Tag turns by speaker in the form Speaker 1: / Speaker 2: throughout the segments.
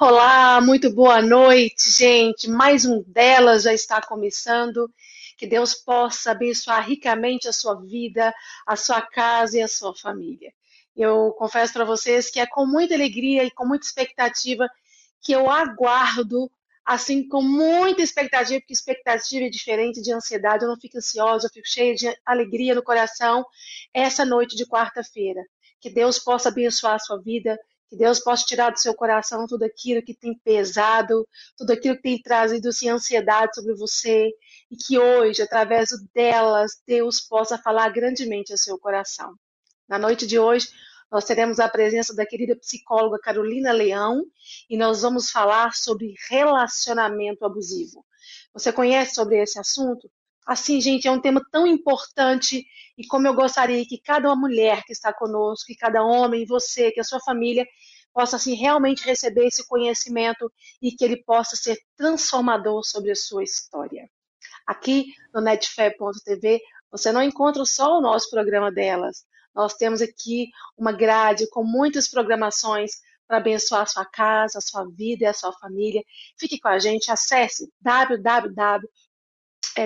Speaker 1: Olá, muito boa noite, gente. Mais um delas já está começando. Que Deus possa abençoar ricamente a sua vida, a sua casa e a sua família. Eu confesso para vocês que é com muita alegria e com muita expectativa que eu aguardo, assim, com muita expectativa, porque expectativa é diferente de ansiedade. Eu não fico ansiosa, eu fico cheia de alegria no coração essa noite de quarta-feira. Que Deus possa abençoar a sua vida, que Deus possa tirar do seu coração tudo aquilo que tem pesado, tudo aquilo que tem trazido assim, ansiedade sobre você. E que hoje, através delas, Deus possa falar grandemente ao seu coração. Na noite de hoje, nós teremos a presença da querida psicóloga Carolina Leão e nós vamos falar sobre relacionamento abusivo. Você conhece sobre esse assunto? Assim, gente, é um tema tão importante e como eu gostaria que cada mulher que está conosco, que cada homem, você, que a sua família possa assim realmente receber esse conhecimento e que ele possa ser transformador sobre a sua história. Aqui no netfé.tv você não encontra só o nosso programa delas. Nós temos aqui uma grade com muitas programações para abençoar a sua casa, a sua vida e a sua família. Fique com a gente, acesse www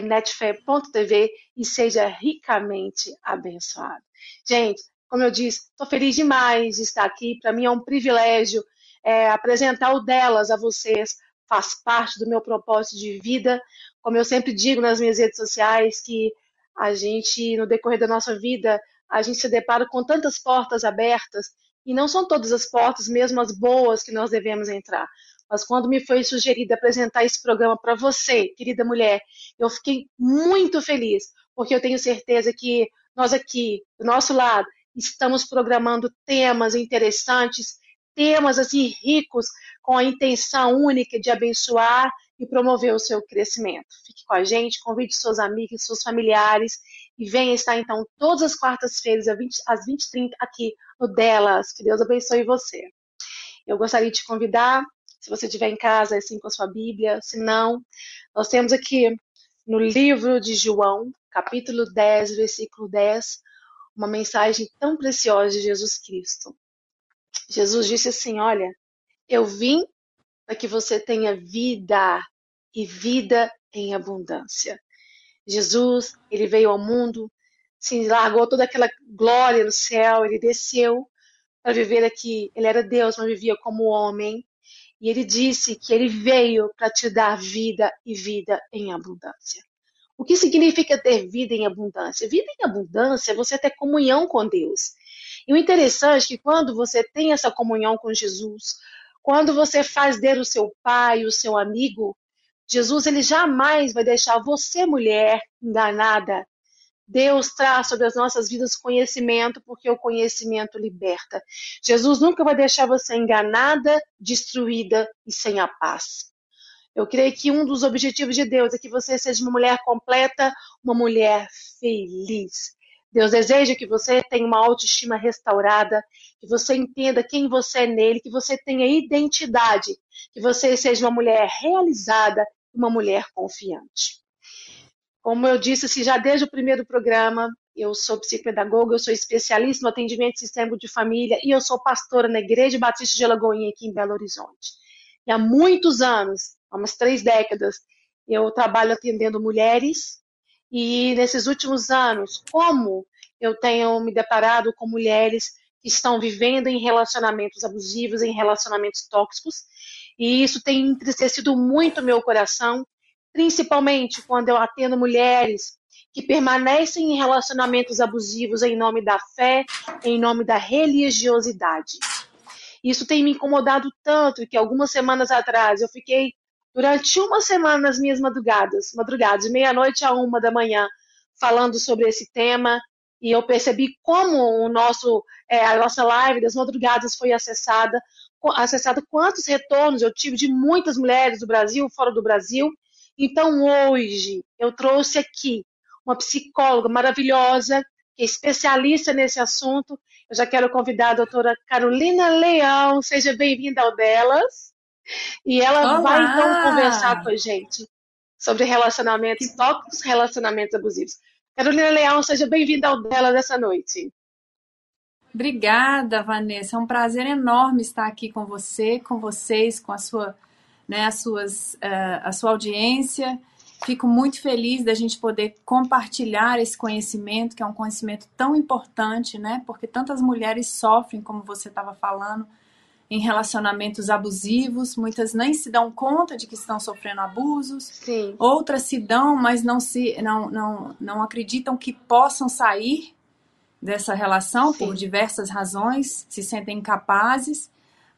Speaker 1: netfé.tv e seja ricamente abençoado. Gente, como eu disse, estou feliz demais de estar aqui. Para mim é um privilégio é, apresentar o delas a vocês. Faz parte do meu propósito de vida. Como eu sempre digo nas minhas redes sociais, que a gente, no decorrer da nossa vida, a gente se depara com tantas portas abertas e não são todas as portas, mesmo as boas, que nós devemos entrar. Mas quando me foi sugerido apresentar esse programa para você, querida mulher, eu fiquei muito feliz, porque eu tenho certeza que nós aqui, do nosso lado, estamos programando temas interessantes, temas assim ricos, com a intenção única de abençoar e promover o seu crescimento. Fique com a gente, convide seus amigos, seus familiares e venha estar então todas as quartas-feiras às 20h30 aqui no Delas. Que Deus abençoe você. Eu gostaria de te convidar se você estiver em casa, assim com a sua Bíblia. Se não, nós temos aqui no livro de João, capítulo 10, versículo 10, uma mensagem tão preciosa de Jesus Cristo. Jesus disse assim: Olha, eu vim para que você tenha vida e vida em abundância. Jesus, ele veio ao mundo, se largou toda aquela glória no céu, ele desceu para viver aqui. Ele era Deus, mas vivia como homem. E ele disse que ele veio para te dar vida e vida em abundância. O que significa ter vida em abundância? Vida em abundância é você ter comunhão com Deus. E o interessante é que quando você tem essa comunhão com Jesus, quando você faz dele o seu pai, o seu amigo, Jesus ele jamais vai deixar você, mulher, enganada, Deus traz sobre as nossas vidas conhecimento, porque o conhecimento liberta. Jesus nunca vai deixar você enganada, destruída e sem a paz. Eu creio que um dos objetivos de Deus é que você seja uma mulher completa, uma mulher feliz. Deus deseja que você tenha uma autoestima restaurada, que você entenda quem você é nele, que você tenha identidade, que você seja uma mulher realizada, uma mulher confiante. Como eu disse, assim, já desde o primeiro programa, eu sou psicopedagoga, eu sou especialista no atendimento sistêmico de família e eu sou pastora na Igreja Batista de Alagoinha, aqui em Belo Horizonte. E há muitos anos, há umas três décadas, eu trabalho atendendo mulheres e nesses últimos anos, como eu tenho me deparado com mulheres que estão vivendo em relacionamentos abusivos, em relacionamentos tóxicos, e isso tem entristecido muito meu coração, principalmente quando eu atendo mulheres que permanecem em relacionamentos abusivos em nome da fé, em nome da religiosidade. Isso tem me incomodado tanto que algumas semanas atrás eu fiquei durante uma semana nas minhas madrugadas, madrugadas, meia-noite a uma da manhã, falando sobre esse tema, e eu percebi como o nosso, é, a nossa live das madrugadas foi acessada, acessada quantos retornos eu tive de muitas mulheres do Brasil, fora do Brasil, então, hoje, eu trouxe aqui uma psicóloga maravilhosa, que é especialista nesse assunto. Eu já quero convidar a doutora Carolina Leão, seja bem-vinda ao Delas. E ela Olá. vai, então, conversar com a gente sobre relacionamentos tóxicos, relacionamentos abusivos. Carolina Leão, seja bem-vinda ao Delas essa noite.
Speaker 2: Obrigada, Vanessa. É um prazer enorme estar aqui com você, com vocês, com a sua, né, as suas, uh, a sua audiência. Fico muito feliz da gente poder compartilhar esse conhecimento, que é um conhecimento tão importante, né? Porque tantas mulheres sofrem, como você estava falando, em relacionamentos abusivos, muitas nem se dão conta de que estão sofrendo abusos,
Speaker 1: Sim.
Speaker 2: outras se dão, mas não se não, não, não acreditam que possam sair dessa relação Sim. por diversas razões, se sentem incapazes.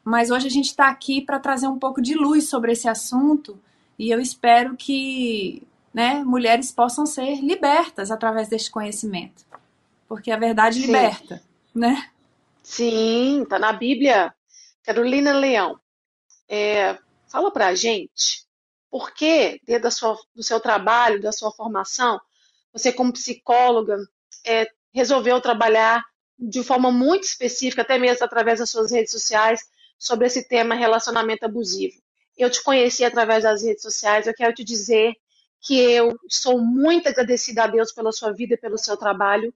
Speaker 2: Mas hoje a gente está aqui para trazer um pouco de luz sobre esse assunto e eu espero que né, mulheres possam ser libertas através deste conhecimento, porque a verdade Sim. liberta, né?
Speaker 1: Sim, está na Bíblia. Carolina Leão, é, fala para a gente por que, dentro da sua, do seu trabalho, da sua formação, você, como psicóloga, é, resolveu trabalhar de forma muito específica, até mesmo através das suas redes sociais, sobre esse tema relacionamento abusivo. Eu te conheci através das redes sociais, eu quero te dizer que eu sou muito agradecida a Deus pela sua vida e pelo seu trabalho.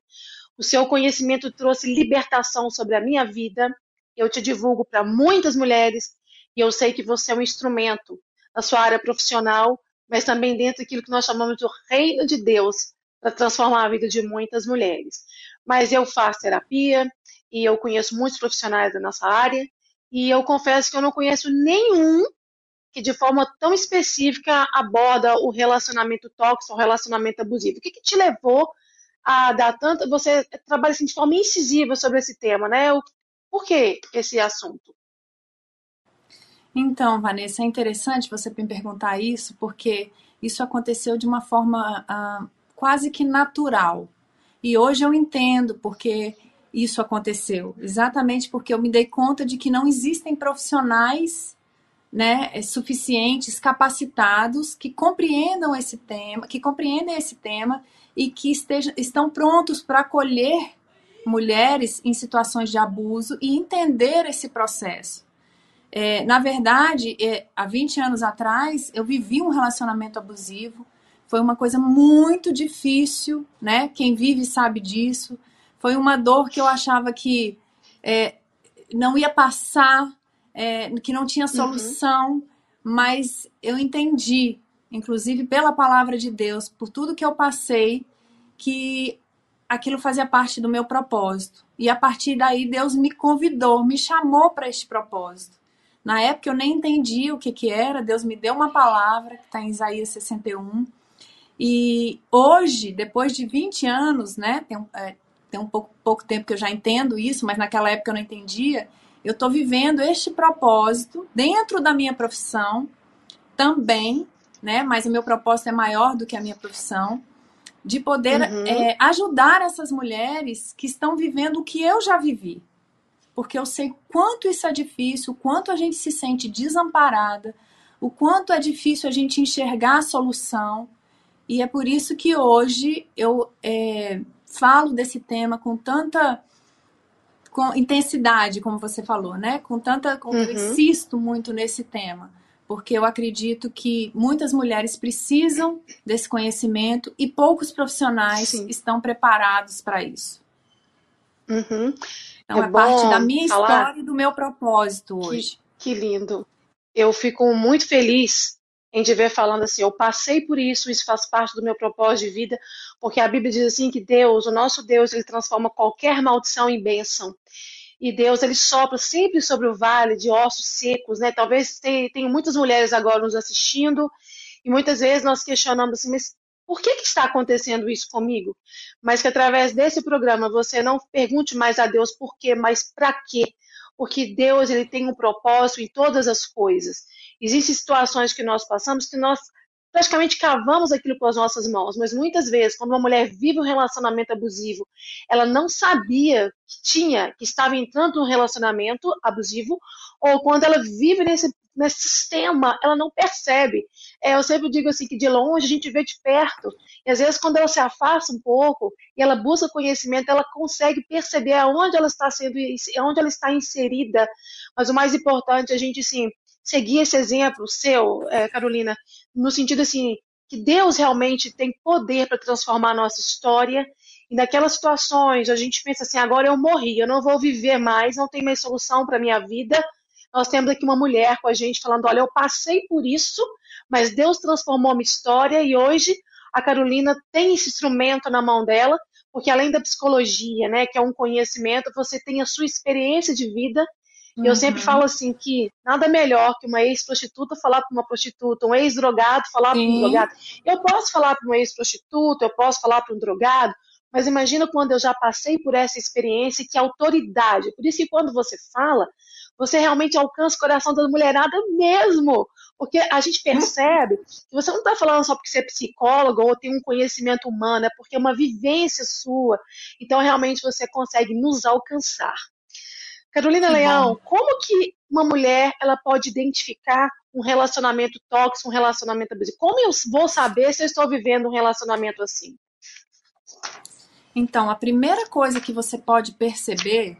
Speaker 1: O seu conhecimento trouxe libertação sobre a minha vida, eu te divulgo para muitas mulheres e eu sei que você é um instrumento na sua área profissional, mas também dentro daquilo que nós chamamos de reino de Deus para transformar a vida de muitas mulheres. Mas eu faço terapia e eu conheço muitos profissionais da nossa área e eu confesso que eu não conheço nenhum que de forma tão específica aborda o relacionamento tóxico, o relacionamento abusivo. O que, que te levou a dar tanto. Você trabalha assim, de forma incisiva sobre esse tema, né? O, por que esse assunto?
Speaker 2: Então, Vanessa, é interessante você me perguntar isso, porque isso aconteceu de uma forma ah, quase que natural. E hoje eu entendo porque isso aconteceu. Exatamente porque eu me dei conta de que não existem profissionais né, suficientes, capacitados, que compreendam esse tema, que compreendem esse tema e que estejam, estão prontos para acolher mulheres em situações de abuso e entender esse processo. É, na verdade, é, há 20 anos atrás, eu vivi um relacionamento abusivo. Foi uma coisa muito difícil, né? Quem vive sabe disso. Foi uma dor que eu achava que é, não ia passar, é, que não tinha uhum. solução, uhum. mas eu entendi, inclusive pela palavra de Deus, por tudo que eu passei, que aquilo fazia parte do meu propósito. E a partir daí Deus me convidou, me chamou para este propósito. Na época eu nem entendi o que, que era, Deus me deu uma palavra, que está em Isaías 61. E hoje, depois de 20 anos, né, tem, é, tem um pouco, pouco tempo que eu já entendo isso, mas naquela época eu não entendia, eu estou vivendo este propósito dentro da minha profissão também, né, mas o meu propósito é maior do que a minha profissão de poder uhum. é, ajudar essas mulheres que estão vivendo o que eu já vivi. Porque eu sei quanto isso é difícil, o quanto a gente se sente desamparada, o quanto é difícil a gente enxergar a solução. E é por isso que hoje eu é, falo desse tema com tanta com intensidade, como você falou, né? Com tanta. Com, uhum. Eu insisto muito nesse tema porque eu acredito que muitas mulheres precisam desse conhecimento e poucos profissionais Sim. estão preparados para isso.
Speaker 1: Uhum.
Speaker 2: Então é, é parte da minha falar... história e do meu propósito hoje.
Speaker 1: Que, que lindo. Eu fico muito feliz em te ver falando assim, eu passei por isso, isso faz parte do meu propósito de vida, porque a Bíblia diz assim que Deus, o nosso Deus, ele transforma qualquer maldição em bênção e Deus ele sopra sempre sobre o vale de ossos secos, né? Talvez tenha muitas mulheres agora nos assistindo e muitas vezes nós questionamos assim, mas por que, que está acontecendo isso comigo? Mas que através desse programa você não pergunte mais a Deus por quê, mas para quê? Porque Deus ele tem um propósito em todas as coisas. Existem situações que nós passamos que nós praticamente cavamos aquilo com as nossas mãos, mas muitas vezes, quando uma mulher vive um relacionamento abusivo, ela não sabia que tinha, que estava entrando num relacionamento abusivo, ou quando ela vive nesse, nesse sistema, ela não percebe. É, eu sempre digo assim, que de longe a gente vê de perto, e às vezes quando ela se afasta um pouco, e ela busca conhecimento, ela consegue perceber aonde ela está sendo, aonde ela está inserida, mas o mais importante é a gente, assim, seguir esse exemplo seu, é, Carolina, no sentido assim, que Deus realmente tem poder para transformar a nossa história E naquelas situações, a gente pensa assim: agora eu morri, eu não vou viver mais, não tem mais solução para minha vida. Nós temos aqui uma mulher com a gente falando: olha, eu passei por isso, mas Deus transformou minha história e hoje a Carolina tem esse instrumento na mão dela, porque além da psicologia, né, que é um conhecimento, você tem a sua experiência de vida. Uhum. Eu sempre falo assim que nada melhor que uma ex-prostituta falar para uma prostituta, um ex-drogado falar para um drogado. Eu posso falar para uma ex-prostituta, eu posso falar para um drogado, mas imagina quando eu já passei por essa experiência, que autoridade. Por isso que quando você fala, você realmente alcança o coração da mulherada mesmo. Porque a gente percebe que você não está falando só porque você é psicólogo ou tem um conhecimento humano, é porque é uma vivência sua. Então, realmente, você consegue nos alcançar. Carolina que Leão, bom. como que uma mulher ela pode identificar um relacionamento tóxico, um relacionamento abusivo? Como eu vou saber se eu estou vivendo um relacionamento assim?
Speaker 2: Então, a primeira coisa que você pode perceber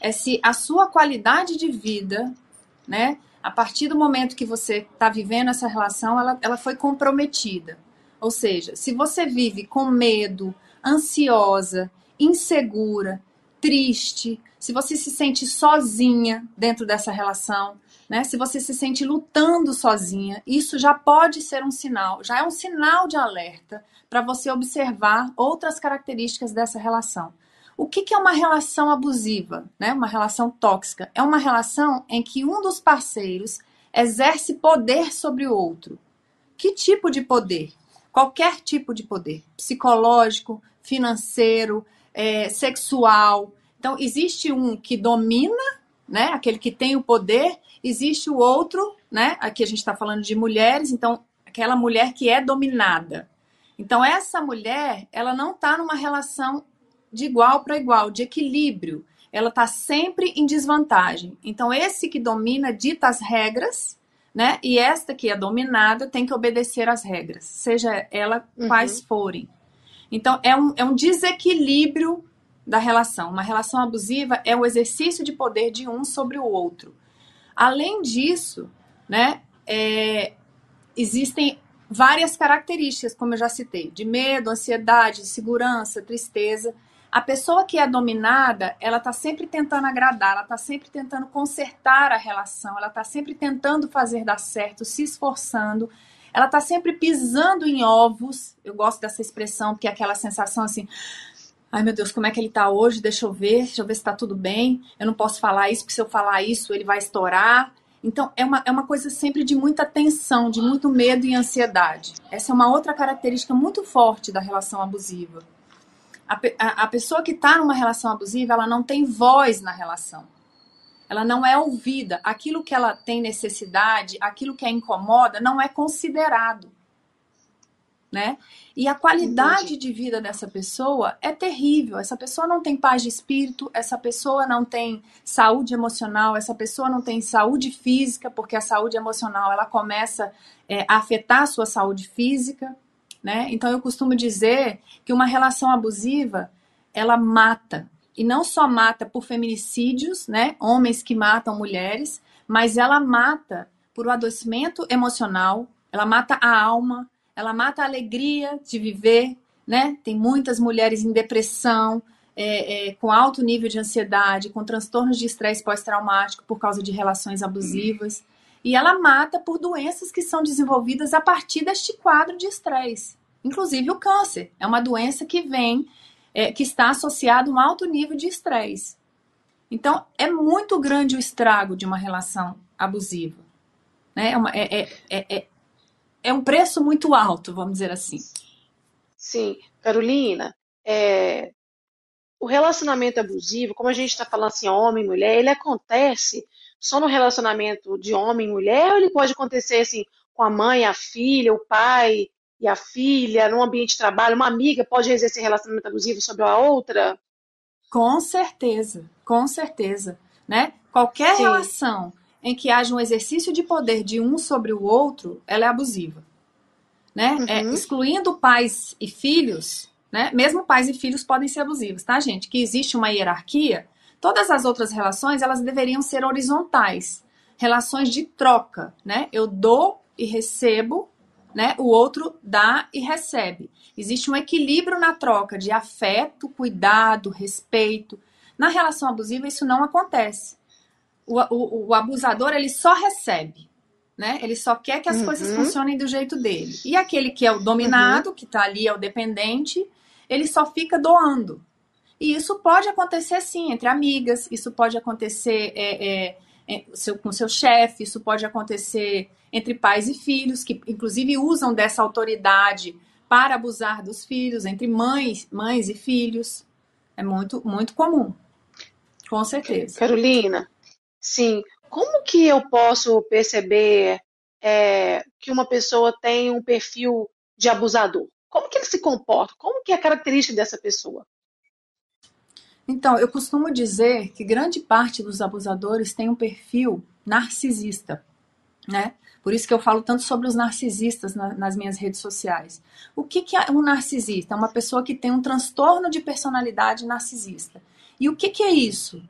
Speaker 2: é se a sua qualidade de vida, né, a partir do momento que você está vivendo essa relação, ela, ela foi comprometida. Ou seja, se você vive com medo, ansiosa, insegura, triste, se você se sente sozinha dentro dessa relação, né? Se você se sente lutando sozinha, isso já pode ser um sinal, já é um sinal de alerta para você observar outras características dessa relação. O que, que é uma relação abusiva, né? Uma relação tóxica? É uma relação em que um dos parceiros exerce poder sobre o outro. Que tipo de poder? Qualquer tipo de poder, psicológico, financeiro, é, sexual. Então, existe um que domina, né? Aquele que tem o poder, existe o outro, né? Aqui a gente está falando de mulheres, então aquela mulher que é dominada. Então, essa mulher, ela não está numa relação de igual para igual, de equilíbrio. Ela está sempre em desvantagem. Então, esse que domina dita as regras, né? E esta que é dominada tem que obedecer às regras, seja ela uhum. quais forem. Então, é um, é um desequilíbrio da relação. Uma relação abusiva é o exercício de poder de um sobre o outro. Além disso, né, é, existem várias características, como eu já citei, de medo, ansiedade, segurança, tristeza. A pessoa que é dominada, ela está sempre tentando agradar, ela está sempre tentando consertar a relação, ela está sempre tentando fazer dar certo, se esforçando, ela está sempre pisando em ovos. Eu gosto dessa expressão, porque é aquela sensação assim. Ai meu Deus, como é que ele está hoje? Deixa eu ver, deixa eu ver se está tudo bem. Eu não posso falar isso, porque se eu falar isso, ele vai estourar. Então, é uma, é uma coisa sempre de muita tensão, de muito medo e ansiedade. Essa é uma outra característica muito forte da relação abusiva a, a, a pessoa que está numa relação abusiva, ela não tem voz na relação. Ela não é ouvida. Aquilo que ela tem necessidade, aquilo que a incomoda, não é considerado. Né? E a qualidade Entendi. de vida dessa pessoa é terrível. Essa pessoa não tem paz de espírito, essa pessoa não tem saúde emocional, essa pessoa não tem saúde física, porque a saúde emocional ela começa é, a afetar a sua saúde física. Né? Então eu costumo dizer que uma relação abusiva ela mata e não só mata por feminicídios, né? Homens que matam mulheres, mas ela mata por o um adoecimento emocional, ela mata a alma, ela mata a alegria de viver, né? Tem muitas mulheres em depressão, é, é, com alto nível de ansiedade, com transtornos de estresse pós-traumático por causa de relações abusivas. E ela mata por doenças que são desenvolvidas a partir deste quadro de estresse. Inclusive o câncer. É uma doença que vem, é, que está associada a um alto nível de estresse. Então, é muito grande o estrago de uma relação abusiva. Né? É, uma, é, é, é, um preço muito alto, vamos dizer assim.
Speaker 1: Sim. Carolina, é, o relacionamento abusivo, como a gente está falando assim, homem e mulher, ele acontece só no relacionamento de homem e mulher ou ele pode acontecer assim com a mãe, a filha, o pai e a filha, num ambiente de trabalho, uma amiga pode exercer relacionamento abusivo sobre a outra?
Speaker 2: Com certeza, com certeza, né? Qualquer Sim. relação em que haja um exercício de poder de um sobre o outro, ela é abusiva, né? É, uhum. É, excluindo pais e filhos, né? Mesmo pais e filhos podem ser abusivos, tá, gente? Que existe uma hierarquia. Todas as outras relações, elas deveriam ser horizontais. Relações de troca, né? Eu dou e recebo, né? O outro dá e recebe. Existe um equilíbrio na troca de afeto, cuidado, respeito. Na relação abusiva, isso não acontece. O, o, o abusador, ele só recebe. Né? Ele só quer que as uhum. coisas funcionem do jeito dele. E aquele que é o dominado, uhum. que está ali, é o dependente, ele só fica doando. E isso pode acontecer sim entre amigas, isso pode acontecer é, é, é, seu, com seu chefe, isso pode acontecer entre pais e filhos, que inclusive usam dessa autoridade para abusar dos filhos, entre mães, mães e filhos. É muito, muito comum. Com certeza.
Speaker 1: Carolina, sim. Como que eu posso perceber é, que uma pessoa tem um perfil de abusador? Como que ele se comporta? Como que é a característica dessa pessoa?
Speaker 2: Então, eu costumo dizer que grande parte dos abusadores tem um perfil narcisista, né? Por isso que eu falo tanto sobre os narcisistas na, nas minhas redes sociais. O que, que é um narcisista? É uma pessoa que tem um transtorno de personalidade narcisista. E o que, que é isso?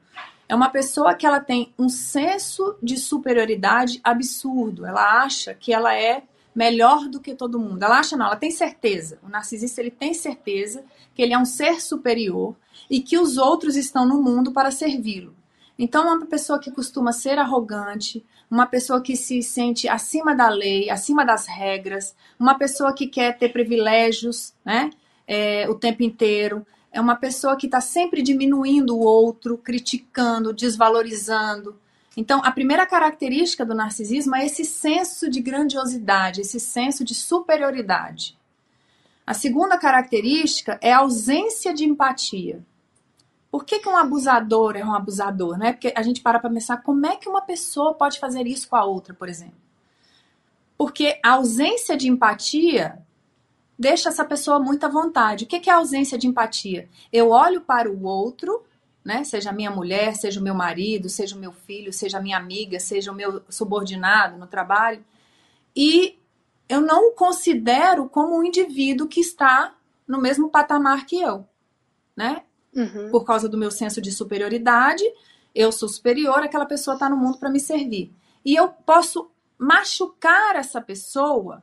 Speaker 2: É uma pessoa que ela tem um senso de superioridade absurdo. Ela acha que ela é melhor do que todo mundo. Ela acha não, ela tem certeza. O narcisista ele tem certeza que ele é um ser superior e que os outros estão no mundo para servi-lo. Então, uma pessoa que costuma ser arrogante, uma pessoa que se sente acima da lei, acima das regras, uma pessoa que quer ter privilégios né, é, o tempo inteiro, é uma pessoa que está sempre diminuindo o outro, criticando, desvalorizando. Então, a primeira característica do narcisismo é esse senso de grandiosidade, esse senso de superioridade. A segunda característica é a ausência de empatia. Por que, que um abusador é um abusador? Né? Porque a gente para para pensar como é que uma pessoa pode fazer isso com a outra, por exemplo. Porque a ausência de empatia deixa essa pessoa muito à vontade. O que, é a ausência de empatia? Eu olho para o outro, né? seja minha mulher, seja o meu marido, seja o meu filho, seja a minha amiga, seja o meu subordinado no trabalho, e eu não o considero como um indivíduo que está no mesmo patamar que eu. Né? Uhum. Por causa do meu senso de superioridade, eu sou superior, aquela pessoa está no mundo para me servir. E eu posso machucar essa pessoa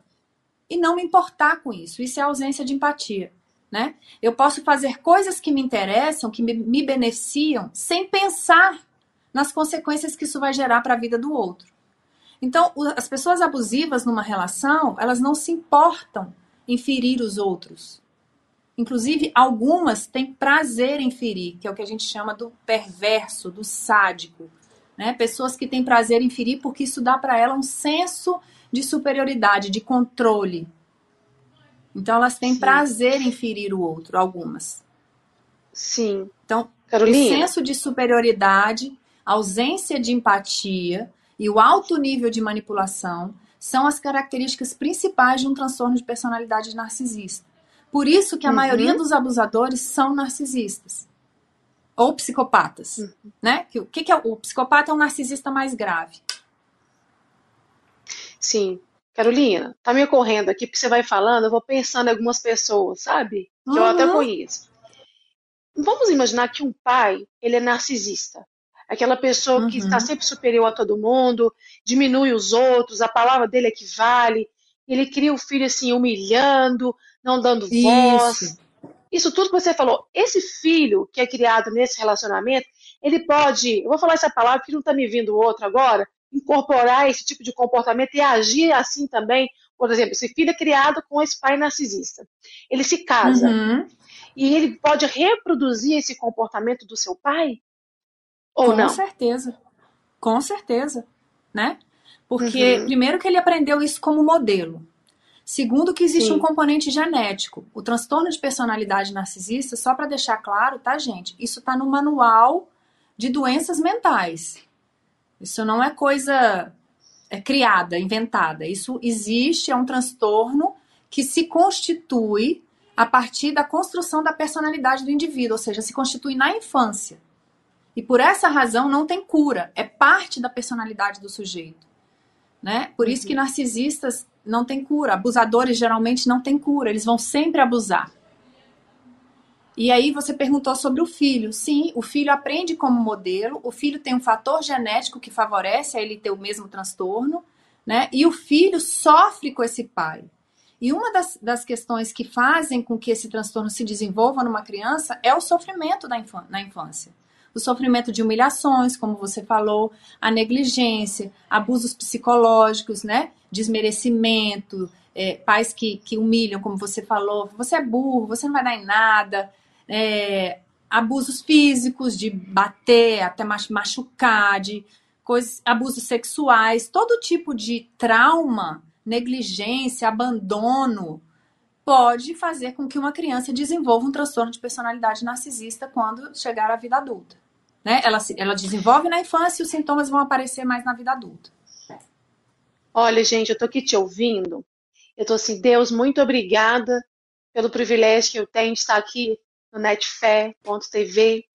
Speaker 2: e não me importar com isso. Isso é ausência de empatia. Né? Eu posso fazer coisas que me interessam, que me, me beneficiam, sem pensar nas consequências que isso vai gerar para a vida do outro. Então, as pessoas abusivas numa relação, elas não se importam em ferir os outros. Inclusive, algumas têm prazer em ferir, que é o que a gente chama do perverso, do sádico. Né? Pessoas que têm prazer em ferir porque isso dá para ela um senso de superioridade, de controle. Então, elas têm Sim. prazer em ferir o outro, algumas.
Speaker 1: Sim.
Speaker 2: Então, Carolina. o senso de superioridade, ausência de empatia e o alto nível de manipulação são as características principais de um transtorno de personalidade narcisista. Por isso que a uhum. maioria dos abusadores são narcisistas ou psicopatas, uhum. né? O que, que é o psicopata é um narcisista mais grave.
Speaker 1: Sim. Carolina, tá me ocorrendo aqui, porque você vai falando, eu vou pensando em algumas pessoas, sabe? Que uhum. eu até uhum. conheço. Vamos imaginar que um pai, ele é narcisista. Aquela pessoa uhum. que está sempre superior a todo mundo, diminui os outros, a palavra dele é que vale. Ele cria o filho assim, humilhando, não dando Isso. voz. Isso tudo que você falou. Esse filho que é criado nesse relacionamento, ele pode, eu vou falar essa palavra que não está me vindo outro agora, incorporar esse tipo de comportamento e agir assim também. Por exemplo, esse filho é criado com esse pai narcisista. Ele se casa. Uhum. E ele pode reproduzir esse comportamento do seu pai? Ou
Speaker 2: com
Speaker 1: não?
Speaker 2: Com certeza. Com certeza. Né? Porque, uhum. primeiro, que ele aprendeu isso como modelo. Segundo, que existe Sim. um componente genético. O transtorno de personalidade narcisista, só para deixar claro, tá, gente? Isso está no manual de doenças mentais. Isso não é coisa é, criada, inventada. Isso existe, é um transtorno que se constitui a partir da construção da personalidade do indivíduo, ou seja, se constitui na infância. E por essa razão não tem cura, é parte da personalidade do sujeito. Né? Por isso que uhum. narcisistas não têm cura, abusadores geralmente não têm cura, eles vão sempre abusar. E aí você perguntou sobre o filho. Sim, o filho aprende como modelo, o filho tem um fator genético que favorece a ele ter o mesmo transtorno, né? E o filho sofre com esse pai. E uma das, das questões que fazem com que esse transtorno se desenvolva numa criança é o sofrimento da na infância. O sofrimento de humilhações, como você falou, a negligência, abusos psicológicos, né? Desmerecimento, é, pais que, que humilham, como você falou, você é burro, você não vai dar em nada, é, abusos físicos, de bater, até machucar, de coisas, abusos sexuais, todo tipo de trauma, negligência, abandono, pode fazer com que uma criança desenvolva um transtorno de personalidade narcisista quando chegar à vida adulta. Né? Ela, ela desenvolve na infância e os sintomas vão aparecer mais na vida adulta.
Speaker 1: Olha, gente, eu tô aqui te ouvindo. Eu tô assim, Deus, muito obrigada pelo privilégio que eu tenho de estar aqui no netfé.tv,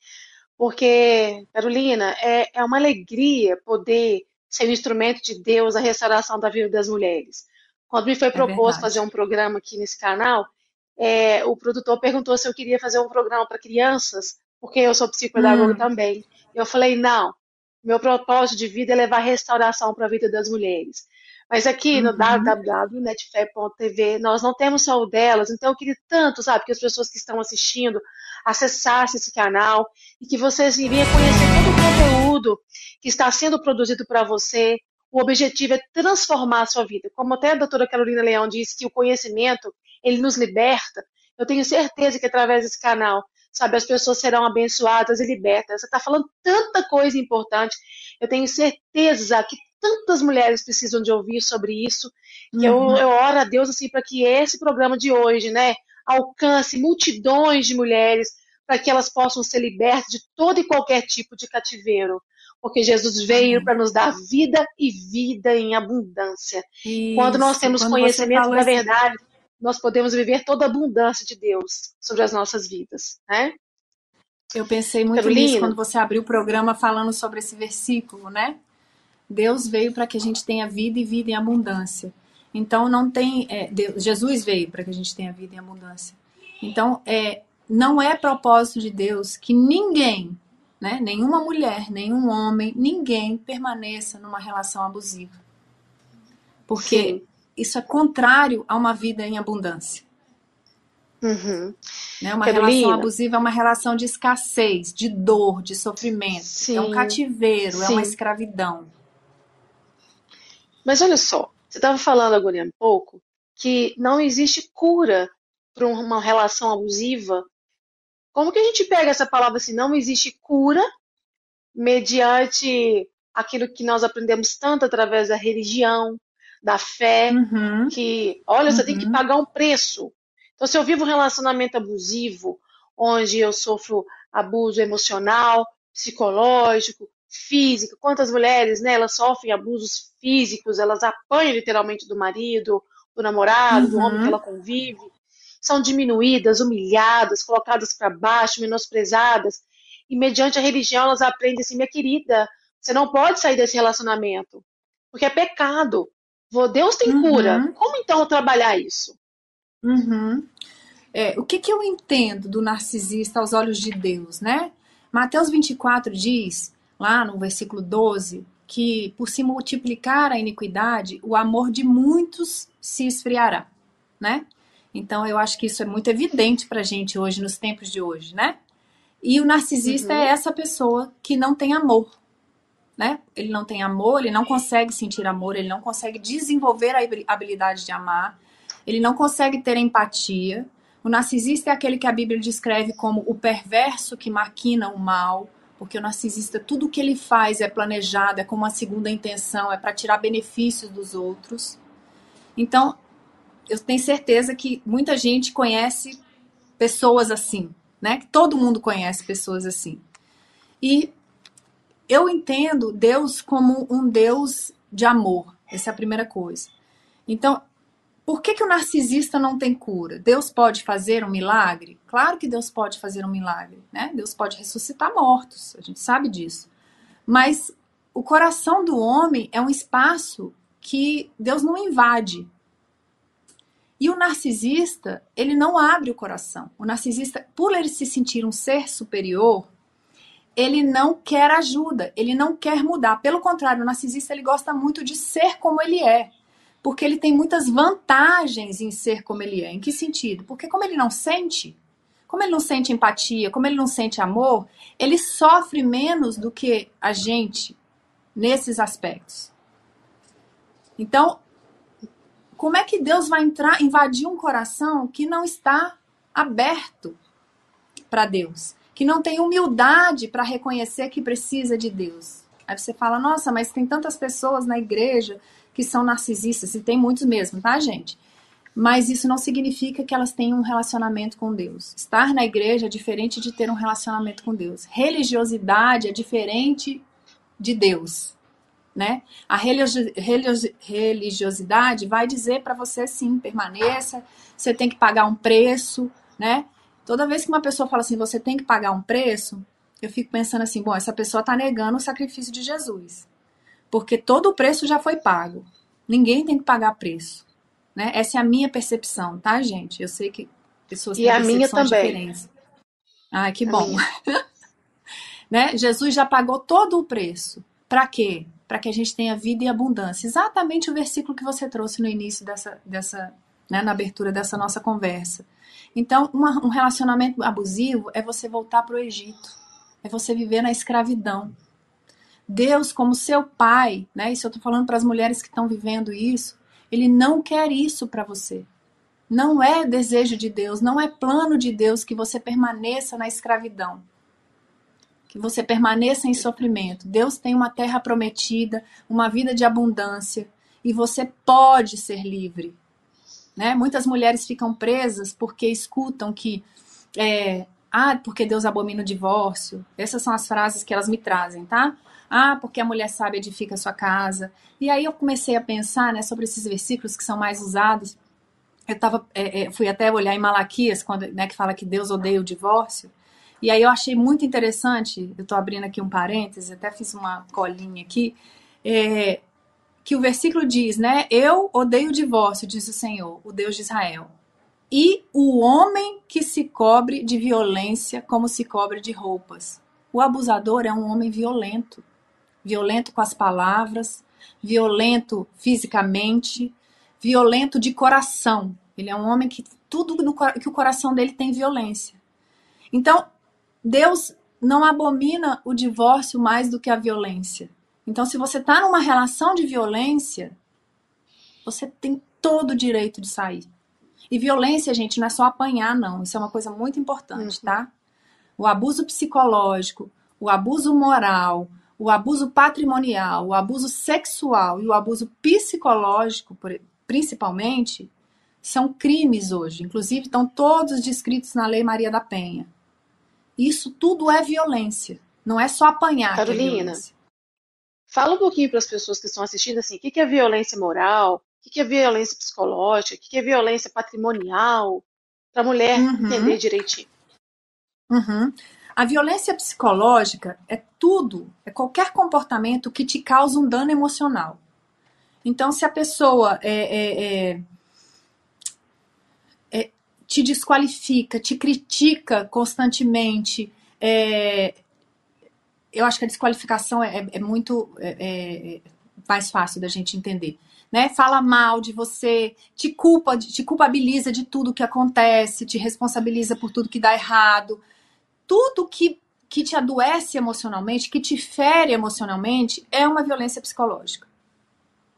Speaker 1: porque, Carolina, é, é uma alegria poder ser um instrumento de Deus na restauração da vida das mulheres. Quando me foi é proposto fazer um programa aqui nesse canal, é, o produtor perguntou se eu queria fazer um programa para crianças, porque eu sou psicopedagoga hum. também. Eu falei, não, meu propósito de vida é levar restauração para a vida das mulheres. Mas aqui no uhum. www.netfé.tv nós não temos só o delas, então eu queria tanto, sabe, que as pessoas que estão assistindo acessassem esse canal e que vocês iriam conhecer todo o conteúdo que está sendo produzido para você. O objetivo é transformar a sua vida. Como até a doutora Carolina Leão disse que o conhecimento, ele nos liberta, eu tenho certeza que através desse canal, sabe, as pessoas serão abençoadas e libertas. Você está falando tanta coisa importante. Eu tenho certeza que tantas mulheres precisam de ouvir sobre isso. Uhum. eu, eu oro a Deus assim para que esse programa de hoje, né, alcance multidões de mulheres para que elas possam ser libertas de todo e qualquer tipo de cativeiro. Porque Jesus veio para nos dar vida e vida em abundância. Isso. Quando nós temos Quando conhecimento da assim... verdade, nós podemos viver toda a abundância de Deus sobre as nossas vidas, né?
Speaker 2: Eu pensei muito Carolina. nisso quando você abriu o programa falando sobre esse versículo, né? Deus veio para que a gente tenha vida e vida em abundância. Então não tem, é, Deus, Jesus veio para que a gente tenha vida em abundância. Então é, não é propósito de Deus que ninguém, né, nenhuma mulher, nenhum homem, ninguém permaneça numa relação abusiva, porque Sim. isso é contrário a uma vida em abundância.
Speaker 1: Uhum.
Speaker 2: Né? Uma Carolina. relação abusiva é uma relação de escassez, de dor, de sofrimento. Sim. É um cativeiro, Sim. é uma escravidão.
Speaker 1: Mas olha só, você estava falando agora um pouco que não existe cura para uma relação abusiva. Como que a gente pega essa palavra assim, não existe cura, mediante aquilo que nós aprendemos tanto através da religião, da fé, uhum. que, olha, você uhum. tem que uhum. pagar um preço. Então, se eu vivo um relacionamento abusivo, onde eu sofro abuso emocional, psicológico, físico, quantas mulheres, né, elas sofrem abusos físicos, elas apanham literalmente do marido, do namorado, uhum. do homem que uhum. ela convive, são diminuídas, humilhadas, colocadas para baixo, menosprezadas, e mediante a religião elas aprendem assim, minha querida, você não pode sair desse relacionamento, porque é pecado. Deus tem uhum. cura. Como então trabalhar isso?
Speaker 2: Uhum. É, o que, que eu entendo do narcisista aos olhos de Deus, né? Mateus 24 diz lá no versículo 12, que por se multiplicar a iniquidade, o amor de muitos se esfriará, né? Então eu acho que isso é muito evidente pra gente hoje, nos tempos de hoje, né? E o narcisista uhum. é essa pessoa que não tem amor, né? Ele não tem amor, ele não consegue sentir amor, ele não consegue desenvolver a habilidade de amar, ele não consegue ter empatia. O narcisista é aquele que a Bíblia descreve como o perverso que maquina o mal, porque o narcisista, tudo que ele faz é planejado, é com uma segunda intenção, é para tirar benefícios dos outros. Então, eu tenho certeza que muita gente conhece pessoas assim, né? Todo mundo conhece pessoas assim. E eu entendo Deus como um Deus de amor. Essa é a primeira coisa. Então, por que, que o narcisista não tem cura? Deus pode fazer um milagre? Claro que Deus pode fazer um milagre, né? Deus pode ressuscitar mortos, a gente sabe disso. Mas o coração do homem é um espaço que Deus não invade. E o narcisista, ele não abre o coração. O narcisista, por ele se sentir um ser superior, ele não quer ajuda, ele não quer mudar. Pelo contrário, o narcisista ele gosta muito de ser como ele é. Porque ele tem muitas vantagens em ser como ele é. Em que sentido? Porque como ele não sente, como ele não sente empatia, como ele não sente amor, ele sofre menos do que a gente nesses aspectos. Então, como é que Deus vai entrar, invadir um coração que não está aberto para Deus, que não tem humildade para reconhecer que precisa de Deus? Aí você fala, nossa, mas tem tantas pessoas na igreja que são narcisistas, e tem muitos mesmo, tá, gente? Mas isso não significa que elas tenham um relacionamento com Deus. Estar na igreja é diferente de ter um relacionamento com Deus. Religiosidade é diferente de Deus né? A religiosidade vai dizer para você sim, permaneça, você tem que pagar um preço, né? Toda vez que uma pessoa fala assim, você tem que pagar um preço, eu fico pensando assim, bom, essa pessoa está negando o sacrifício de Jesus. Porque todo o preço já foi pago. Ninguém tem que pagar preço. Né? Essa é a minha percepção, tá, gente? Eu sei que pessoas
Speaker 1: têm e a minha também. diferentes.
Speaker 2: Ai, que a bom. né? Jesus já pagou todo o preço. Para quê? para que a gente tenha vida e abundância. Exatamente o versículo que você trouxe no início dessa, dessa né, na abertura dessa nossa conversa. Então, uma, um relacionamento abusivo é você voltar para o Egito, é você viver na escravidão. Deus, como seu pai, né? Isso eu estou falando para as mulheres que estão vivendo isso, ele não quer isso para você. Não é desejo de Deus, não é plano de Deus que você permaneça na escravidão que você permaneça em sofrimento. Deus tem uma terra prometida, uma vida de abundância e você pode ser livre. Né? Muitas mulheres ficam presas porque escutam que é, ah, porque Deus abomina o divórcio. Essas são as frases que elas me trazem, tá? Ah, porque a mulher sabe edifica a sua casa. E aí eu comecei a pensar né, sobre esses versículos que são mais usados. Eu tava, é, é, fui até olhar em Malaquias, quando, né, que fala que Deus odeia o divórcio. E aí eu achei muito interessante, eu estou abrindo aqui um parêntese, até fiz uma colinha aqui, é, que o versículo diz, né? Eu odeio o divórcio, diz o Senhor, o Deus de Israel. E o homem que se cobre de violência como se cobre de roupas. O abusador é um homem violento. Violento com as palavras, violento fisicamente, violento de coração. Ele é um homem que tudo no, que o coração dele tem violência. Então, Deus não abomina o divórcio mais do que a violência. Então, se você está numa relação de violência, você tem todo o direito de sair. E violência, gente, não é só apanhar, não. Isso é uma coisa muito importante, uhum. tá? O abuso psicológico, o abuso moral, o abuso patrimonial, o abuso sexual e o abuso psicológico, principalmente, são crimes hoje. Inclusive, estão todos descritos na Lei Maria da Penha. Isso tudo é violência. Não é só apanhar.
Speaker 1: É Carolina, é fala um pouquinho para as pessoas que estão assistindo assim, o que é violência moral, o que é violência psicológica, o que é violência patrimonial, para a mulher uhum. entender direitinho.
Speaker 2: Uhum. A violência psicológica é tudo, é qualquer comportamento que te causa um dano emocional. Então, se a pessoa é, é, é te desqualifica, te critica constantemente. É, eu acho que a desqualificação é, é muito é, é, mais fácil da gente entender. Né? Fala mal de você, te culpa, te culpabiliza de tudo que acontece, te responsabiliza por tudo que dá errado. Tudo que, que te adoece emocionalmente, que te fere emocionalmente, é uma violência psicológica.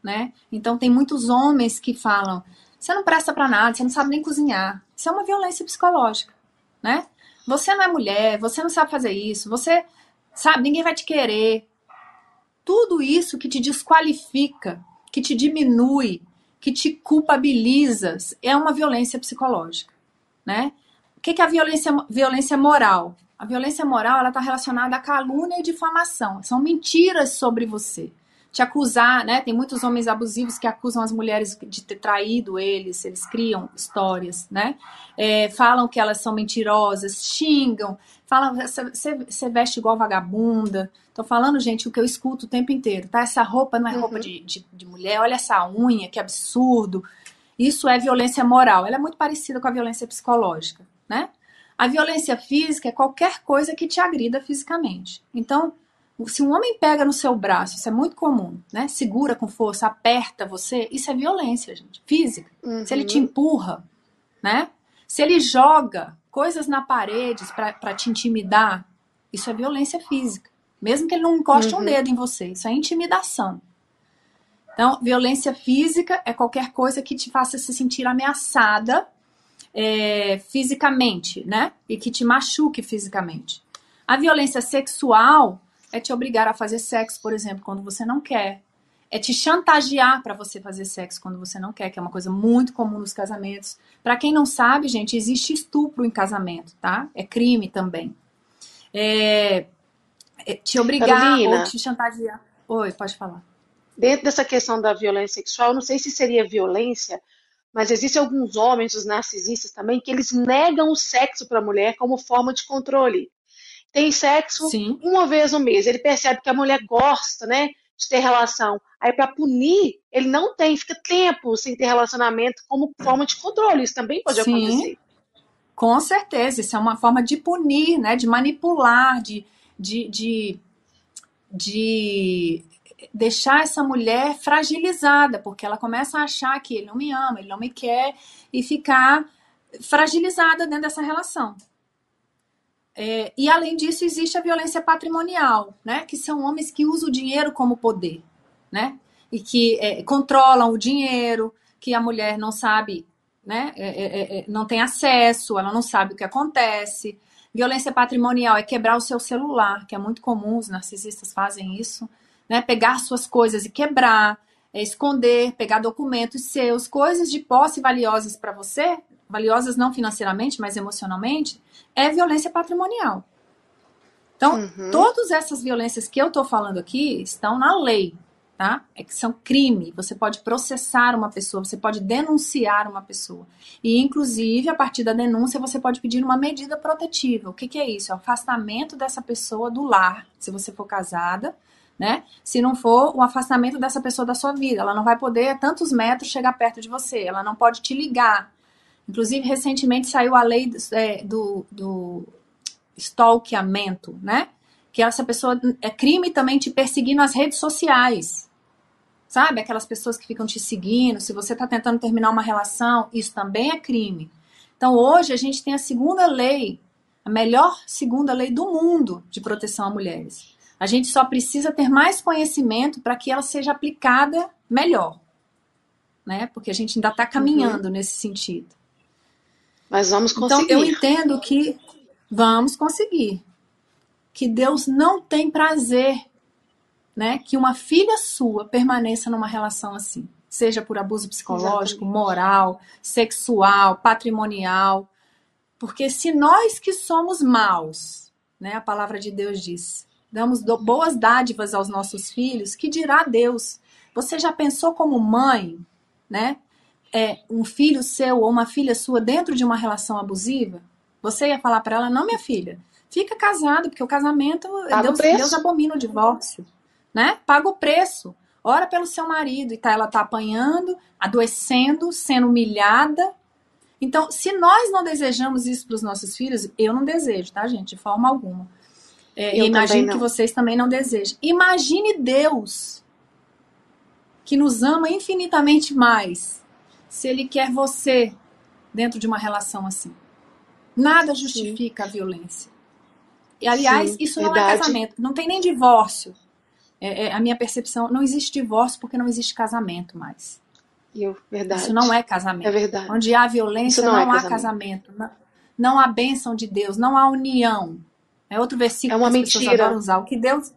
Speaker 2: Né? Então tem muitos homens que falam: você não presta para nada, você não sabe nem cozinhar. Isso é uma violência psicológica, né? Você não é mulher, você não sabe fazer isso, você sabe, ninguém vai te querer. Tudo isso que te desqualifica, que te diminui, que te culpabiliza, é uma violência psicológica, né? O que é a violência, violência moral? A violência moral ela está relacionada à calúnia e difamação. São mentiras sobre você te acusar, né? Tem muitos homens abusivos que acusam as mulheres de ter traído eles, eles criam histórias, né? É, falam que elas são mentirosas, xingam, falam, você veste igual vagabunda. Tô falando, gente, o que eu escuto o tempo inteiro, tá? Essa roupa não é roupa uhum. de, de, de mulher, olha essa unha, que absurdo. Isso é violência moral. Ela é muito parecida com a violência psicológica, né? A violência física é qualquer coisa que te agrida fisicamente. Então, se um homem pega no seu braço, isso é muito comum, né? Segura com força, aperta você, isso é violência, gente, física. Uhum. Se ele te empurra, né? Se ele joga coisas na parede para te intimidar, isso é violência física. Mesmo que ele não encoste uhum. um dedo em você, isso é intimidação. Então, violência física é qualquer coisa que te faça se sentir ameaçada é, fisicamente, né? E que te machuque fisicamente. A violência sexual é te obrigar a fazer sexo, por exemplo, quando você não quer. É te chantagear para você fazer sexo quando você não quer, que é uma coisa muito comum nos casamentos. Para quem não sabe, gente, existe estupro em casamento, tá? É crime também. É, é te obrigar Carolina, ou te chantagear. Oi, pode falar.
Speaker 1: Dentro dessa questão da violência sexual, não sei se seria violência, mas existem alguns homens, os narcisistas também, que eles negam o sexo para a mulher como forma de controle tem sexo Sim. uma vez no mês. Ele percebe que a mulher gosta, né, de ter relação. Aí, para punir, ele não tem, fica tempo sem ter relacionamento como forma de controle. Isso também pode Sim. acontecer.
Speaker 2: Com certeza, isso é uma forma de punir, né, de manipular, de, de, de, de deixar essa mulher fragilizada, porque ela começa a achar que ele não me ama, ele não me quer, e ficar fragilizada dentro dessa relação. É, e além disso, existe a violência patrimonial, né? Que são homens que usam o dinheiro como poder, né? E que é, controlam o dinheiro, que a mulher não sabe, né? É, é, é, não tem acesso, ela não sabe o que acontece. Violência patrimonial é quebrar o seu celular, que é muito comum, os narcisistas fazem isso, né? Pegar suas coisas e quebrar, é, esconder, pegar documentos seus, coisas de posse valiosas para você, valiosas não financeiramente, mas emocionalmente, é violência patrimonial. Então, uhum. todas essas violências que eu estou falando aqui estão na lei, tá? É que são crime. Você pode processar uma pessoa, você pode denunciar uma pessoa. E, inclusive, a partir da denúncia, você pode pedir uma medida protetiva. O que, que é isso? É o afastamento dessa pessoa do lar, se você for casada, né? Se não for, o afastamento dessa pessoa da sua vida. Ela não vai poder, tantos metros, chegar perto de você. Ela não pode te ligar. Inclusive, recentemente saiu a lei é, do, do stalkeamento, né? Que essa pessoa é crime também te perseguir nas redes sociais. Sabe? Aquelas pessoas que ficam te seguindo. Se você está tentando terminar uma relação, isso também é crime. Então, hoje, a gente tem a segunda lei, a melhor segunda lei do mundo de proteção a mulheres. A gente só precisa ter mais conhecimento para que ela seja aplicada melhor. Né? Porque a gente ainda está caminhando uhum. nesse sentido.
Speaker 1: Mas vamos conseguir.
Speaker 2: Então, eu entendo que vamos conseguir. Que Deus não tem prazer, né, que uma filha sua permaneça numa relação assim, seja por abuso psicológico, Exatamente. moral, sexual, patrimonial. Porque se nós que somos maus, né, a palavra de Deus diz, damos boas dádivas aos nossos filhos, que dirá Deus? Você já pensou como mãe, né? é, um filho seu ou uma filha sua dentro de uma relação abusiva, você ia falar para ela, não, minha filha, fica casado, porque o casamento, Deus, Deus abomina o divórcio, né? Paga o preço. Ora pelo seu marido, e tá, ela tá apanhando, adoecendo, sendo humilhada. Então, se nós não desejamos isso para os nossos filhos, eu não desejo, tá, gente? De forma alguma. É, eu imagino que vocês também não desejam. Imagine Deus, que nos ama infinitamente mais, se ele quer você dentro de uma relação assim. Nada justifica Sim. a violência. E, aliás, Sim, isso não é verdade. é casamento, não tem nem divórcio. É, é, a minha percepção, não existe divórcio porque não existe casamento mais.
Speaker 1: Eu, verdade.
Speaker 2: Isso não é casamento.
Speaker 1: É verdade.
Speaker 2: Onde há violência, não, não, é há casamento. casamento. Não, não, há bênção de Deus, não há união. É outro versículo
Speaker 1: é uma
Speaker 2: que
Speaker 1: as mentira. pessoas adoram
Speaker 2: usar. O que Deus...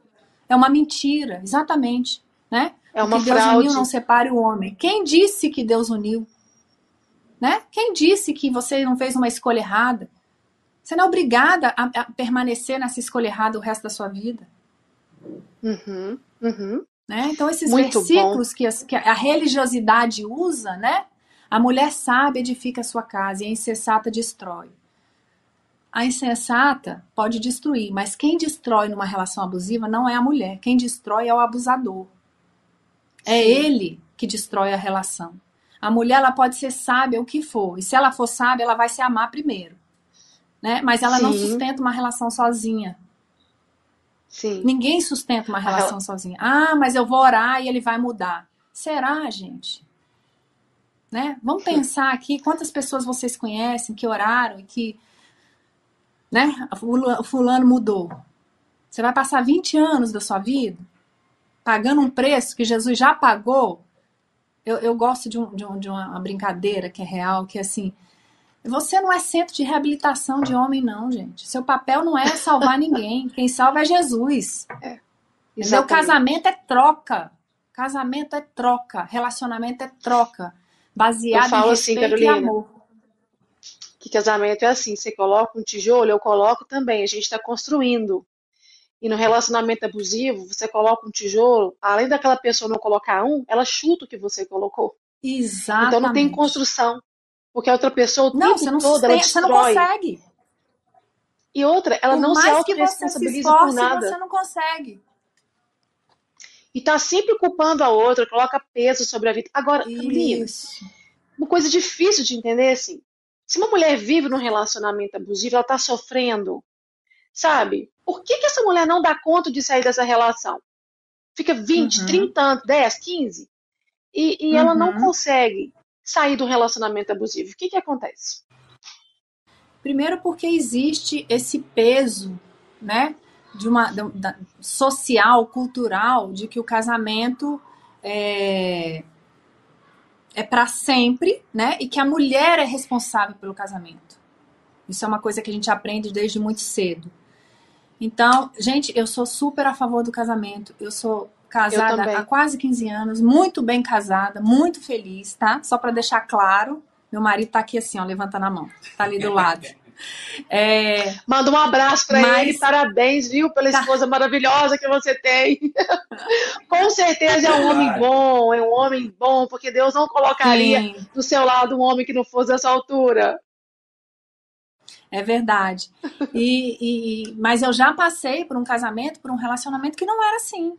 Speaker 2: É uma mentira, exatamente. Né?
Speaker 1: É uma
Speaker 2: que
Speaker 1: Deus
Speaker 2: fraude. uniu não separe o homem. Quem disse que Deus uniu? Né? Quem disse que você não fez uma escolha errada? Você não é obrigada a, a permanecer nessa escolha errada o resto da sua vida.
Speaker 1: Uhum, uhum.
Speaker 2: Né? Então, esses Muito versículos que, as, que, a religiosidade usa, né? A mulher sábia edifica a sua casa e a insensata destrói. A insensata pode destruir, mas quem destrói numa relação abusiva não é a mulher. Quem destrói é o abusador. É ele que destrói a relação. A mulher ela pode ser sábia o que for, e se ela for sábia, ela vai se amar primeiro, né? Mas ela Sim. não sustenta uma relação sozinha. Sim. Ninguém sustenta uma relação sozinha. Ah, mas eu vou orar e ele vai mudar. Será, gente? Né? Vamos pensar aqui quantas pessoas vocês conhecem que oraram e que né, o fulano mudou. Você vai passar 20 anos da sua vida pagando um preço que Jesus já pagou. Eu, eu gosto de, um, de, um, de uma brincadeira que é real, que é assim, você não é centro de reabilitação de homem, não, gente. Seu papel não é salvar ninguém. Quem salva é Jesus. É, Seu casamento é troca. Casamento é troca. Relacionamento é troca. Baseado
Speaker 1: eu falo
Speaker 2: em
Speaker 1: assim, Carolina, e amor. Que casamento é assim: você coloca um tijolo, eu coloco também. A gente está construindo. E no relacionamento abusivo, você coloca um tijolo, além daquela pessoa não colocar um, ela chuta o que você colocou.
Speaker 2: Exatamente.
Speaker 1: Então não tem construção. Porque a outra pessoa o não, tempo não todo, ela destrói. Você não consegue. E outra, ela por não se autorresponsabiliza por nada.
Speaker 2: Você não consegue.
Speaker 1: E tá sempre culpando a outra, coloca peso sobre a vida. Agora, Carolina, uma coisa difícil de entender, assim, se uma mulher vive num relacionamento abusivo, ela tá sofrendo, sabe? Por que, que essa mulher não dá conta de sair dessa relação? Fica 20, uhum. 30 anos, 10, 15, e, e uhum. ela não uhum. consegue sair do relacionamento abusivo? O que, que acontece?
Speaker 2: Primeiro porque existe esse peso, né, de uma da, social, cultural, de que o casamento é, é para sempre, né, e que a mulher é responsável pelo casamento. Isso é uma coisa que a gente aprende desde muito cedo. Então, gente, eu sou super a favor do casamento. Eu sou casada há quase 15 anos, muito bem casada, muito feliz, tá? Só para deixar claro, meu marido tá aqui assim, ó, levantando a mão, tá ali do lado.
Speaker 1: É... Manda um abraço para Mas... ele, parabéns, viu, pela tá. esposa maravilhosa que você tem. Com certeza é um homem bom, é um homem bom, porque Deus não colocaria Sim. do seu lado um homem que não fosse dessa altura.
Speaker 2: É verdade. E, e, mas eu já passei por um casamento, por um relacionamento que não era assim